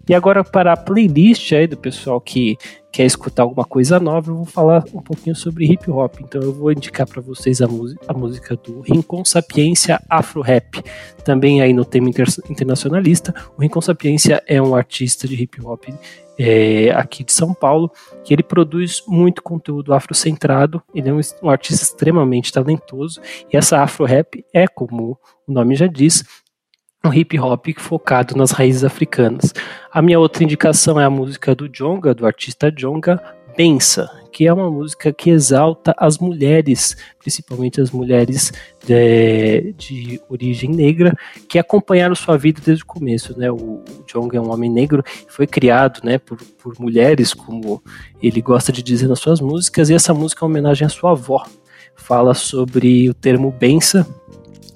F: E agora para a playlist aí do pessoal que quer escutar alguma coisa nova, eu vou falar um pouquinho sobre hip hop. Então eu vou indicar para vocês a, a, música do Rincon Sapiência Afro Rap, também aí no tema inter internacionalista. O Rincon Sapiência é um artista de hip hop é, aqui de São Paulo, que ele produz muito conteúdo afrocentrado, ele é um, um artista extremamente talentoso, e essa afro rap é, como o nome já diz, um hip hop focado nas raízes africanas. A minha outra indicação é a música do Jonga, do artista Jonga, Pensa, que é uma música que exalta as mulheres, principalmente as mulheres de, de, origem negra, que acompanharam sua vida desde o começo. Né? O, Jonga é um homem negro, foi criado né, por, por mulheres, como ele gosta de dizer nas suas músicas, e essa música é uma homenagem à sua avó. Fala sobre o termo bença,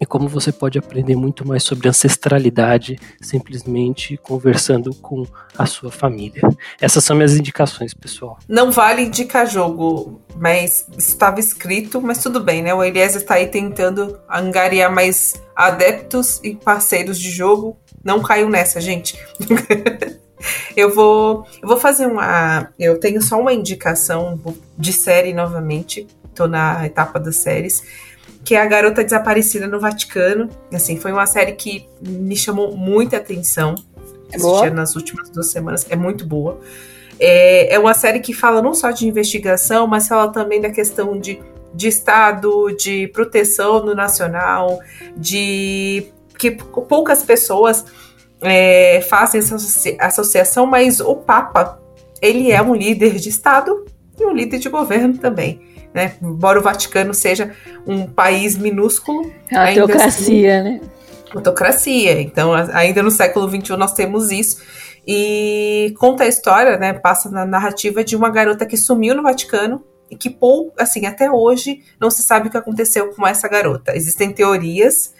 F: e como você pode aprender muito mais sobre ancestralidade simplesmente conversando com a sua família. Essas são minhas indicações, pessoal.
C: Não vale indicar jogo, mas estava escrito, mas tudo bem, né? O Elias está aí tentando angariar mais adeptos e parceiros de jogo. Não caiu nessa, gente. eu vou, eu vou fazer uma. Eu tenho só uma indicação de série novamente. Estou na etapa das séries que é a Garota Desaparecida no Vaticano. Assim, foi uma série que me chamou muita atenção. É nas últimas duas semanas. É muito boa. É, é uma série que fala não só de investigação, mas fala também da questão de, de Estado, de proteção no nacional, de que poucas pessoas é, fazem essa associação, mas o Papa, ele é um líder de Estado e um líder de governo também né? Embora o Vaticano seja um país minúsculo.
D: É teocracia, assim, né?
C: Autocracia. Então, ainda no século XXI nós temos isso. E conta a história, né? Passa na narrativa de uma garota que sumiu no Vaticano e que, pou, assim, até hoje não se sabe o que aconteceu com essa garota. Existem teorias.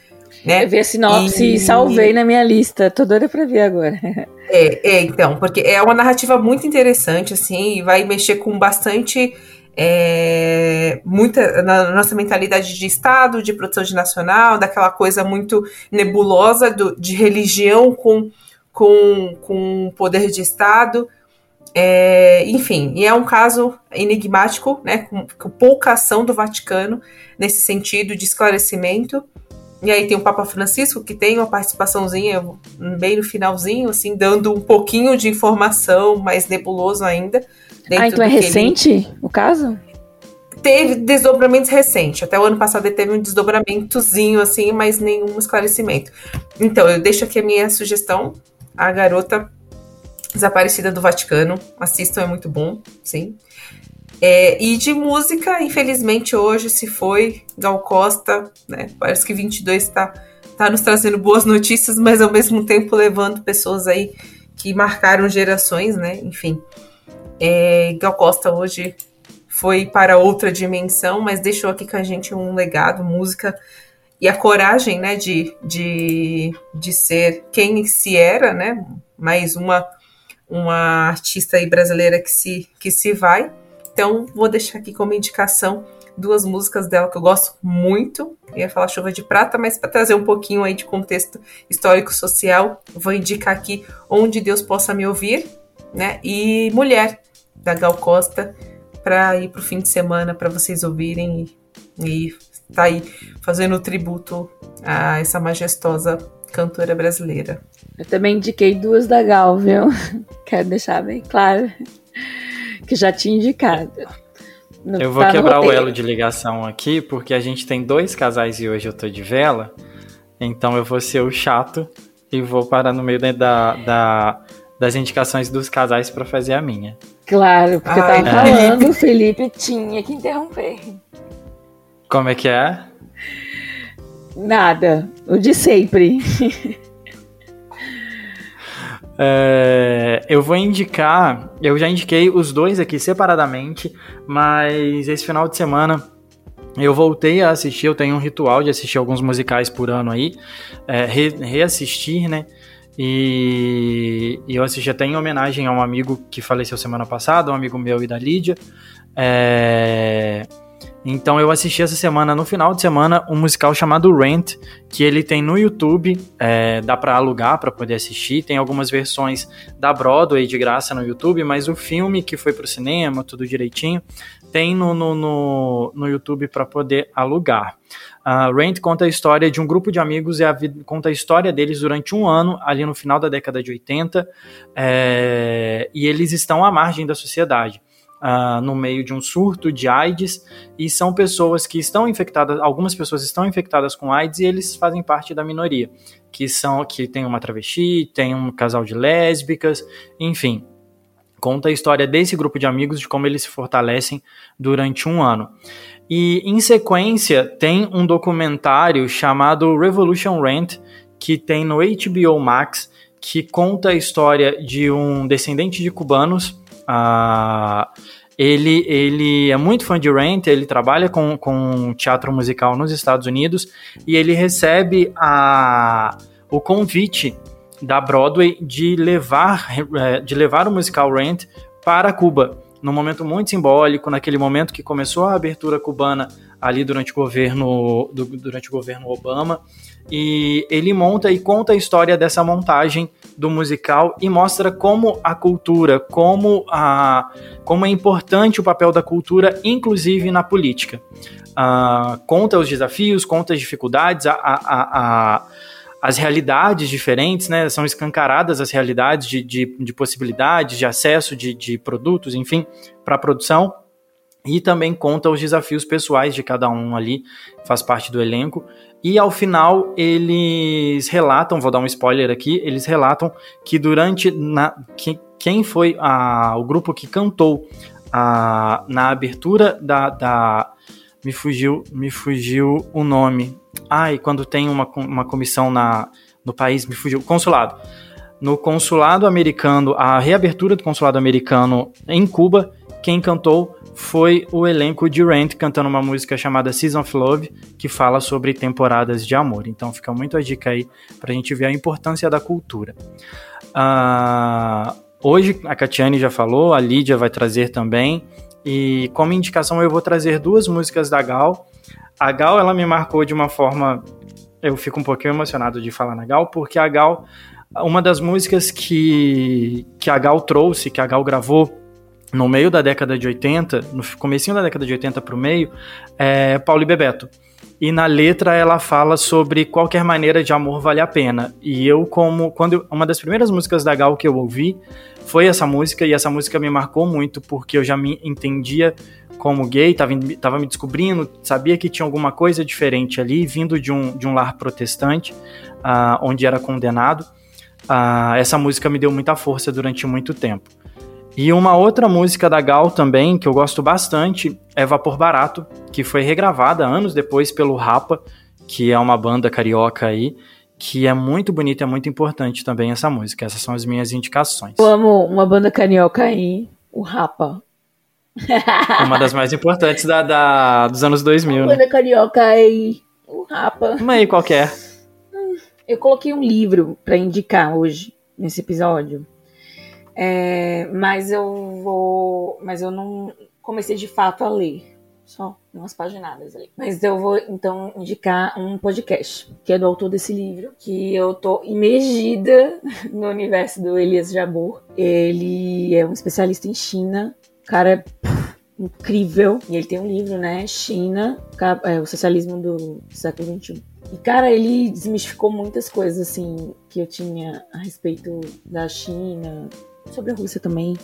C: Né?
D: Eu vi a sinopse e, e salvei na minha lista. Tô doida pra ver agora.
C: É, é, então, porque é uma narrativa muito interessante, assim, e vai mexer com bastante é, muita na nossa mentalidade de Estado, de produção de nacional, daquela coisa muito nebulosa do, de religião com, com, com poder de Estado. É, enfim, e é um caso enigmático, né, com, com, pouca ação do Vaticano nesse sentido de esclarecimento. E aí tem o Papa Francisco que tem uma participaçãozinha bem no finalzinho, assim, dando um pouquinho de informação, mais nebuloso ainda.
D: Ah, então é recente ele... o caso?
C: Teve desdobramentos recentes. Até o ano passado ele teve um desdobramentozinho, assim, mas nenhum esclarecimento. Então, eu deixo aqui a minha sugestão. A garota desaparecida do Vaticano. Assistam, é muito bom, sim. É, e de música, infelizmente, hoje se foi Gal Costa, né? Parece que 22 está tá nos trazendo boas notícias, mas ao mesmo tempo levando pessoas aí que marcaram gerações, né? Enfim. É, Gal Costa hoje foi para outra dimensão, mas deixou aqui com a gente um legado, música e a coragem, né, de, de, de ser quem se era, né, mais uma uma artista brasileira que se, que se vai. Então, vou deixar aqui como indicação duas músicas dela que eu gosto muito. Eu ia falar Chuva de Prata, mas para trazer um pouquinho aí de contexto histórico-social, vou indicar aqui Onde Deus Possa Me Ouvir, né? E Mulher, da Gal Costa para ir para o fim de semana para vocês ouvirem e, e tá aí fazendo tributo a essa majestosa cantora brasileira.
D: Eu também indiquei duas da Gal, viu? Quero deixar bem claro que já tinha indicado.
E: No, eu vou tá quebrar o elo de ligação aqui, porque a gente tem dois casais e hoje eu tô de vela. Então eu vou ser o chato e vou parar no meio da, da das indicações dos casais para fazer a minha.
D: Claro, porque Ai, eu tava é. falando, o Felipe tinha que interromper.
E: Como é que é?
D: Nada, o de sempre.
E: É, eu vou indicar, eu já indiquei os dois aqui separadamente, mas esse final de semana eu voltei a assistir, eu tenho um ritual de assistir alguns musicais por ano aí, é, re, reassistir, né? E, e, eu assisti até em homenagem a um amigo que faleceu semana passada, um amigo meu e da Lídia. É, então eu assisti essa semana, no final de semana, um musical chamado Rent, que ele tem no YouTube, é, dá para alugar para poder assistir. Tem algumas versões da Broadway de graça no YouTube, mas o filme que foi pro cinema, tudo direitinho, tem no, no, no, no YouTube para poder alugar. Uh, Rent conta a história de um grupo de amigos e a conta a história deles durante um ano, ali no final da década de 80, é, e eles estão à margem da sociedade. Uh, no meio de um surto de AIDS e são pessoas que estão infectadas, algumas pessoas estão infectadas com AIDS e eles fazem parte da minoria, que são que tem uma travesti, tem um casal de lésbicas, enfim, conta a história desse grupo de amigos de como eles se fortalecem durante um ano. E em sequência tem um documentário chamado Revolution Rent, que tem no HBO Max, que conta a história de um descendente de cubanos. Uh, ele, ele é muito fã de Rent, ele trabalha com, com teatro musical nos Estados Unidos e ele recebe a, o convite da Broadway de levar, eh, de levar o musical Rent para Cuba num momento muito simbólico, naquele momento que começou a abertura cubana ali durante o governo, durante o governo Obama. E ele monta e conta a história dessa montagem do musical e mostra como a cultura, como, a, como é importante o papel da cultura, inclusive na política. Uh, conta os desafios, conta as dificuldades, a, a, a as realidades diferentes, né? São escancaradas as realidades de, de, de possibilidades, de acesso de, de produtos, enfim, para a produção. E também conta os desafios pessoais de cada um ali, faz parte do elenco. E ao final eles relatam, vou dar um spoiler aqui, eles relatam que durante na, que, quem foi a, o grupo que cantou a, na abertura da, da me fugiu me fugiu o nome Ai, quando tem uma, uma comissão na, no país, me fugiu. Consulado. No consulado americano, a reabertura do consulado americano em Cuba, quem cantou foi o elenco de Rent cantando uma música chamada Season of Love, que fala sobre temporadas de amor. Então fica muito a dica aí pra gente ver a importância da cultura. Uh, hoje a Catiane já falou, a Lídia vai trazer também. E como indicação eu vou trazer duas músicas da Gal a Gal, ela me marcou de uma forma. Eu fico um pouquinho emocionado de falar na Gal, porque a Gal, uma das músicas que, que a Gal trouxe, que a Gal gravou no meio da década de 80, no comecinho da década de 80 para o meio, é Paulo e Bebeto. E na letra ela fala sobre qualquer maneira de amor vale a pena. E eu, como. quando Uma das primeiras músicas da Gal que eu ouvi foi essa música, e essa música me marcou muito, porque eu já me entendia como gay, tava, tava me descobrindo, sabia que tinha alguma coisa diferente ali, vindo de um, de um lar protestante, uh, onde era condenado. Uh, essa música me deu muita força durante muito tempo. E uma outra música da Gal também, que eu gosto bastante, é Vapor Barato, que foi regravada anos depois pelo Rapa, que é uma banda carioca aí, que é muito bonita é muito importante também essa música. Essas são as minhas indicações.
D: Eu amo uma banda carioca aí, o Rapa.
E: Uma das mais importantes da, da dos anos 2000,
D: Uma né? carioca aí, o Rapa.
E: Uma aí qualquer.
D: Eu coloquei um livro para indicar hoje, nesse episódio. É, mas eu vou. Mas eu não comecei de fato a ler. Só umas paginadas ali. Mas eu vou então indicar um podcast, que é do autor desse livro, que eu tô imergida no universo do Elias Jabor. Ele é um especialista em China cara é incrível. E ele tem um livro, né? China, é, o socialismo do século XXI. E, cara, ele desmistificou muitas coisas, assim, que eu tinha a respeito da China, sobre a Rússia também,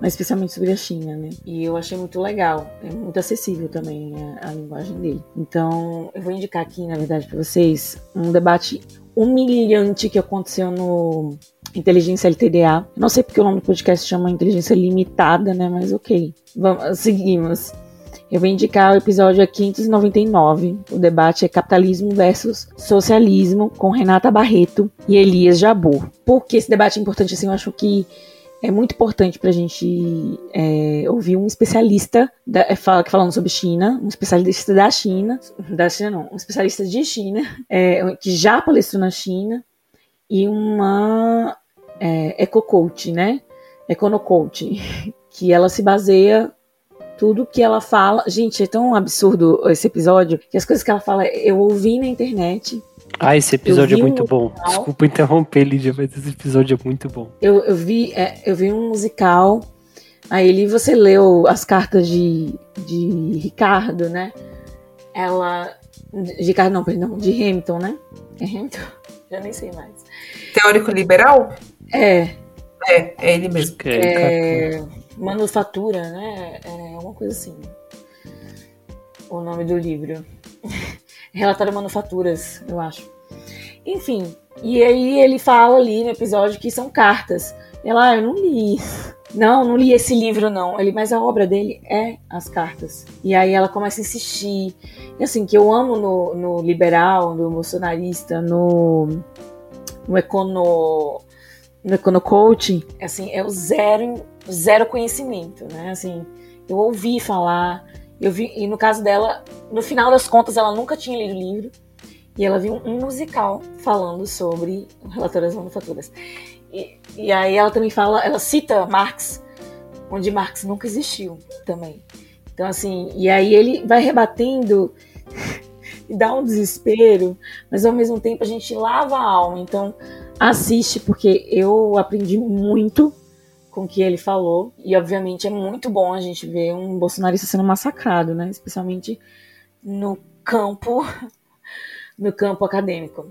D: mas especialmente sobre a China, né? E eu achei muito legal, é muito acessível também a, a linguagem dele. Então, eu vou indicar aqui, na verdade, para vocês um debate humilhante que aconteceu no Inteligência LTDA. Não sei porque o nome do podcast chama Inteligência Limitada, né? Mas ok. Vamos, seguimos. Eu vou indicar o episódio 599. O debate é Capitalismo versus Socialismo, com Renata Barreto e Elias Jabur. Por que esse debate é importante? Assim, eu acho que é muito importante para a gente é, ouvir um especialista da, é, fala, falando sobre China, um especialista da China, da China não, um especialista de China, é, que já palestrou na China, e uma é, eco-coach, né? Econocoach, que ela se baseia tudo que ela fala. Gente, é tão absurdo esse episódio que as coisas que ela fala eu ouvi na internet
F: ah, esse episódio é muito um bom. Musical. Desculpa interromper, Lídia, mas esse episódio é muito bom.
D: Eu, eu, vi, é, eu vi um musical. Aí ali você leu as cartas de, de Ricardo, né? Ela. De Ricardo, não, perdão, de Hamilton, né? É Hamilton? Já nem sei mais.
C: Teórico liberal?
D: É.
C: É, é ele mesmo.
D: É, é, manufatura, né? É uma coisa assim. O nome do livro. Relatório Manufaturas, eu acho. Enfim, e aí ele fala ali no episódio que são cartas. Ela, ah, eu não li. Não, não li esse livro, não. Ele, mas a obra dele é as cartas. E aí ela começa a insistir. E assim, que eu amo no, no liberal, no bolsonarista, no, no econo. No econocoaching, assim, é o zero, zero conhecimento, né? Assim, eu ouvi falar, eu vi, e no caso dela, no final das contas, ela nunca tinha lido o livro. E ela viu um musical falando sobre das manufaturas. E, aí ela também fala, ela cita Marx, onde Marx nunca existiu também. Então, assim, e aí ele vai rebatendo e dá um desespero, mas ao mesmo tempo a gente lava a alma. Então, assiste, porque eu aprendi muito com o que ele falou. E, obviamente, é muito bom a gente ver um bolsonarista sendo massacrado, né? Especialmente no campo, no campo acadêmico.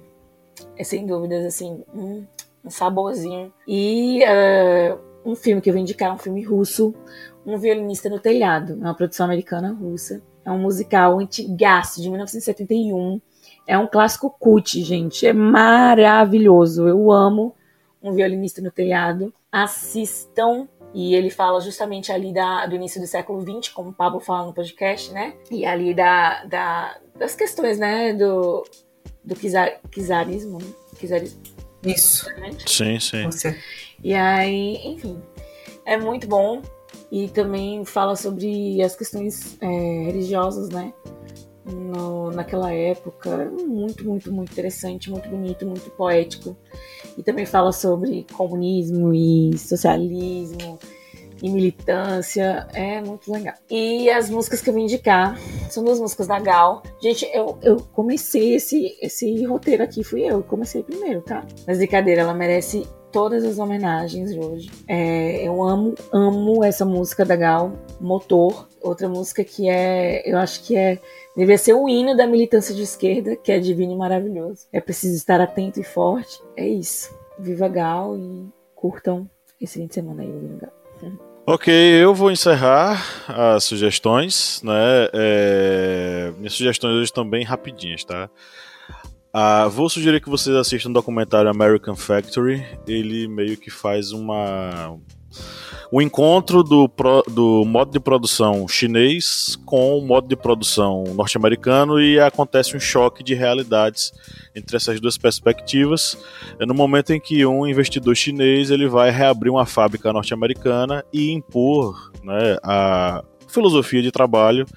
D: É sem dúvidas, assim, um, um saborzinho. E uh, um filme que eu vou indicar, um filme russo, Um Violinista no Telhado. É uma produção americana russa. É um musical antigaço, de 1971. É um clássico cult, gente. É maravilhoso. Eu amo Um Violinista no Telhado assistam. E ele fala justamente ali da, do início do século XX, como o Pablo fala no podcast, né? E ali da, da das questões, né? Do, do kizar, kizarismo. Né?
C: Isso.
B: Sim, sim.
C: Você.
D: E aí, enfim, é muito bom. E também fala sobre as questões é, religiosas, né? No, naquela época. Muito, muito, muito interessante, muito bonito, muito poético. E também fala sobre comunismo e socialismo e militância. É muito legal. E as músicas que eu vou indicar são duas músicas da Gal. Gente, eu, eu comecei esse, esse roteiro aqui, fui eu. Comecei primeiro, tá? Mas brincadeira, ela merece todas as homenagens de hoje. É, eu amo, amo essa música da Gal, Motor. Outra música que é, eu acho que é Deveria ser o hino da militância de esquerda, que é divino e maravilhoso. É preciso estar atento e forte. É isso. Viva Gal e curtam esse fim de semana aí, Viva Gal.
B: Ok, eu vou encerrar as sugestões, né? É... Minhas sugestões hoje estão bem rapidinhas, tá? Ah, vou sugerir que vocês assistam o documentário American Factory. Ele meio que faz uma o encontro do, pro, do modo de produção chinês com o modo de produção norte-americano e acontece um choque de realidades entre essas duas perspectivas. É no momento em que um investidor chinês ele vai reabrir uma fábrica norte-americana e impor né, a filosofia de trabalho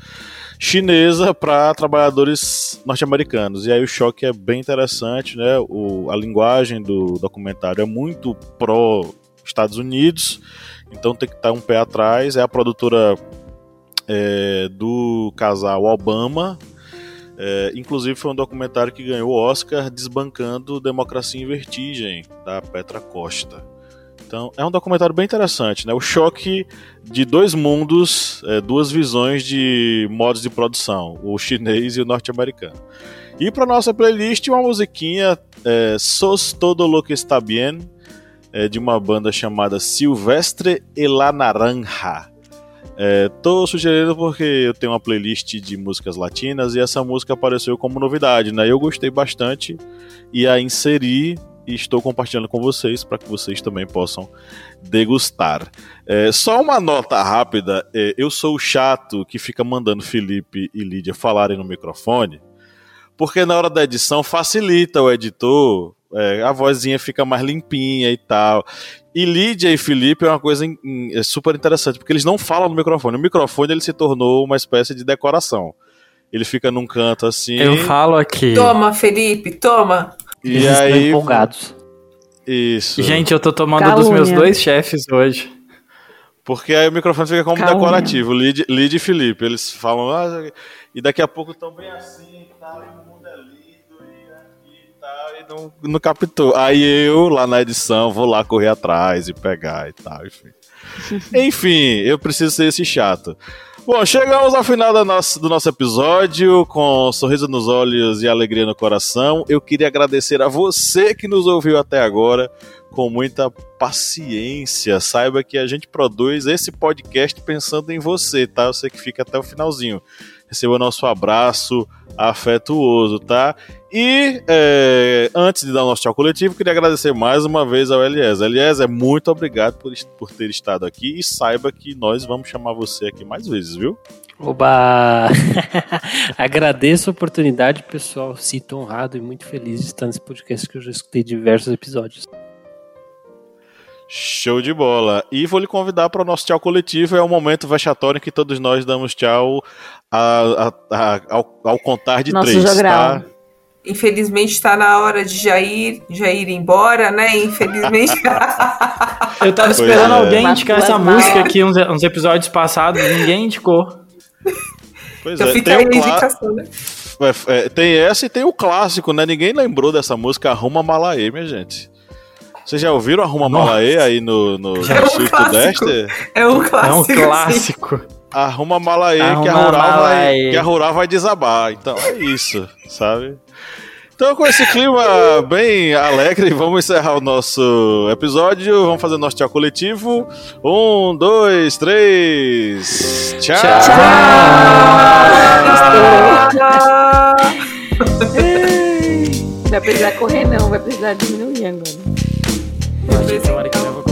B: chinesa para trabalhadores norte-americanos. E aí o choque é bem interessante, né? O, a linguagem do documentário é muito pró Estados Unidos então tem que estar um pé atrás. É a produtora é, do casal Obama. É, inclusive foi um documentário que ganhou o Oscar desbancando Democracia em Vertigem, da Petra Costa. Então é um documentário bem interessante, né? O choque de dois mundos, é, duas visões de modos de produção, o chinês e o norte-americano. E para nossa playlist, uma musiquinha é, Sos Todo Lo Que Está Bien, é, de uma banda chamada Silvestre e la Naranja. É, tô sugerindo porque eu tenho uma playlist de músicas latinas e essa música apareceu como novidade, né? Eu gostei bastante e a inseri e estou compartilhando com vocês para que vocês também possam degustar. É, só uma nota rápida: é, eu sou o chato que fica mandando Felipe e Lídia falarem no microfone, porque na hora da edição facilita o editor, é, a vozinha fica mais limpinha e tal. E Lídia e Felipe é uma coisa in, in, é super interessante, porque eles não falam no microfone. O microfone ele se tornou uma espécie de decoração. Ele fica num canto assim.
E: Eu falo aqui.
C: Toma, Felipe, toma.
B: E
F: Eles estão
B: aí.
F: empolgados.
B: Isso.
E: Gente, eu tô tomando
D: Calúnia.
E: dos meus dois chefes hoje.
B: Porque aí o microfone fica como
D: Calma.
B: decorativo, Lid, Lid e Felipe. Eles falam, ah, e daqui a pouco estão bem assim e tal, e não, não captou. Aí eu, lá na edição, vou lá correr atrás e pegar e tal, enfim. enfim, eu preciso ser esse chato. Bom, chegamos ao final da nossa- do nosso episódio, com um sorriso nos olhos e alegria no coração. Eu queria agradecer a você que nos ouviu até agora, com muita paciência. Saiba que a gente produz esse podcast pensando em você, tá? Você que fica até o finalzinho. Receba o nosso abraço afetuoso, tá? E é, antes de dar o nosso tchau coletivo, queria agradecer mais uma vez ao Eliezer. Eliezer, muito obrigado por, por ter estado aqui e saiba que nós vamos chamar você aqui mais vezes, viu?
F: Oba! Agradeço a oportunidade, pessoal. Sinto honrado e muito feliz de estar nesse podcast que eu já escutei diversos episódios.
B: Show de bola. E vou lhe convidar para o nosso tchau coletivo. É o momento vexatório em que todos nós damos tchau a- a- a- ao, ao contar de
D: Nosso
B: três.
D: jogral.
B: Tá?
C: Infelizmente está na hora de Jair, Jair ir embora, né? Infelizmente.
E: Eu tava
B: Pois
E: esperando
B: é.
E: alguém indicar essa música aqui uns, uns episódios passados, ninguém indicou.
B: Pois
C: então
B: é,
C: fica
B: tem,
C: indicação, né?
B: é, é, tem essa e tem o clássico, né? Ninguém lembrou dessa música Arruma Malaê, minha gente. Vocês já ouviram Arruma Malaê aí no, no, no.
C: É um
B: Sul e
C: clássico.
B: Sudeste?
C: É um
E: É um
C: clássico. sim.
E: clássico.
B: Arruma Malaê, que, a rural vai, que a rural vai desabar. Então é isso, sabe? Então, com esse clima bem alegre, vamos encerrar o nosso episódio. Vamos fazer nosso tchau coletivo. Um, dois, três. Tchau!
D: Vai precisar correr não, vai precisar diminuir agora.
E: Semana que vem eu vou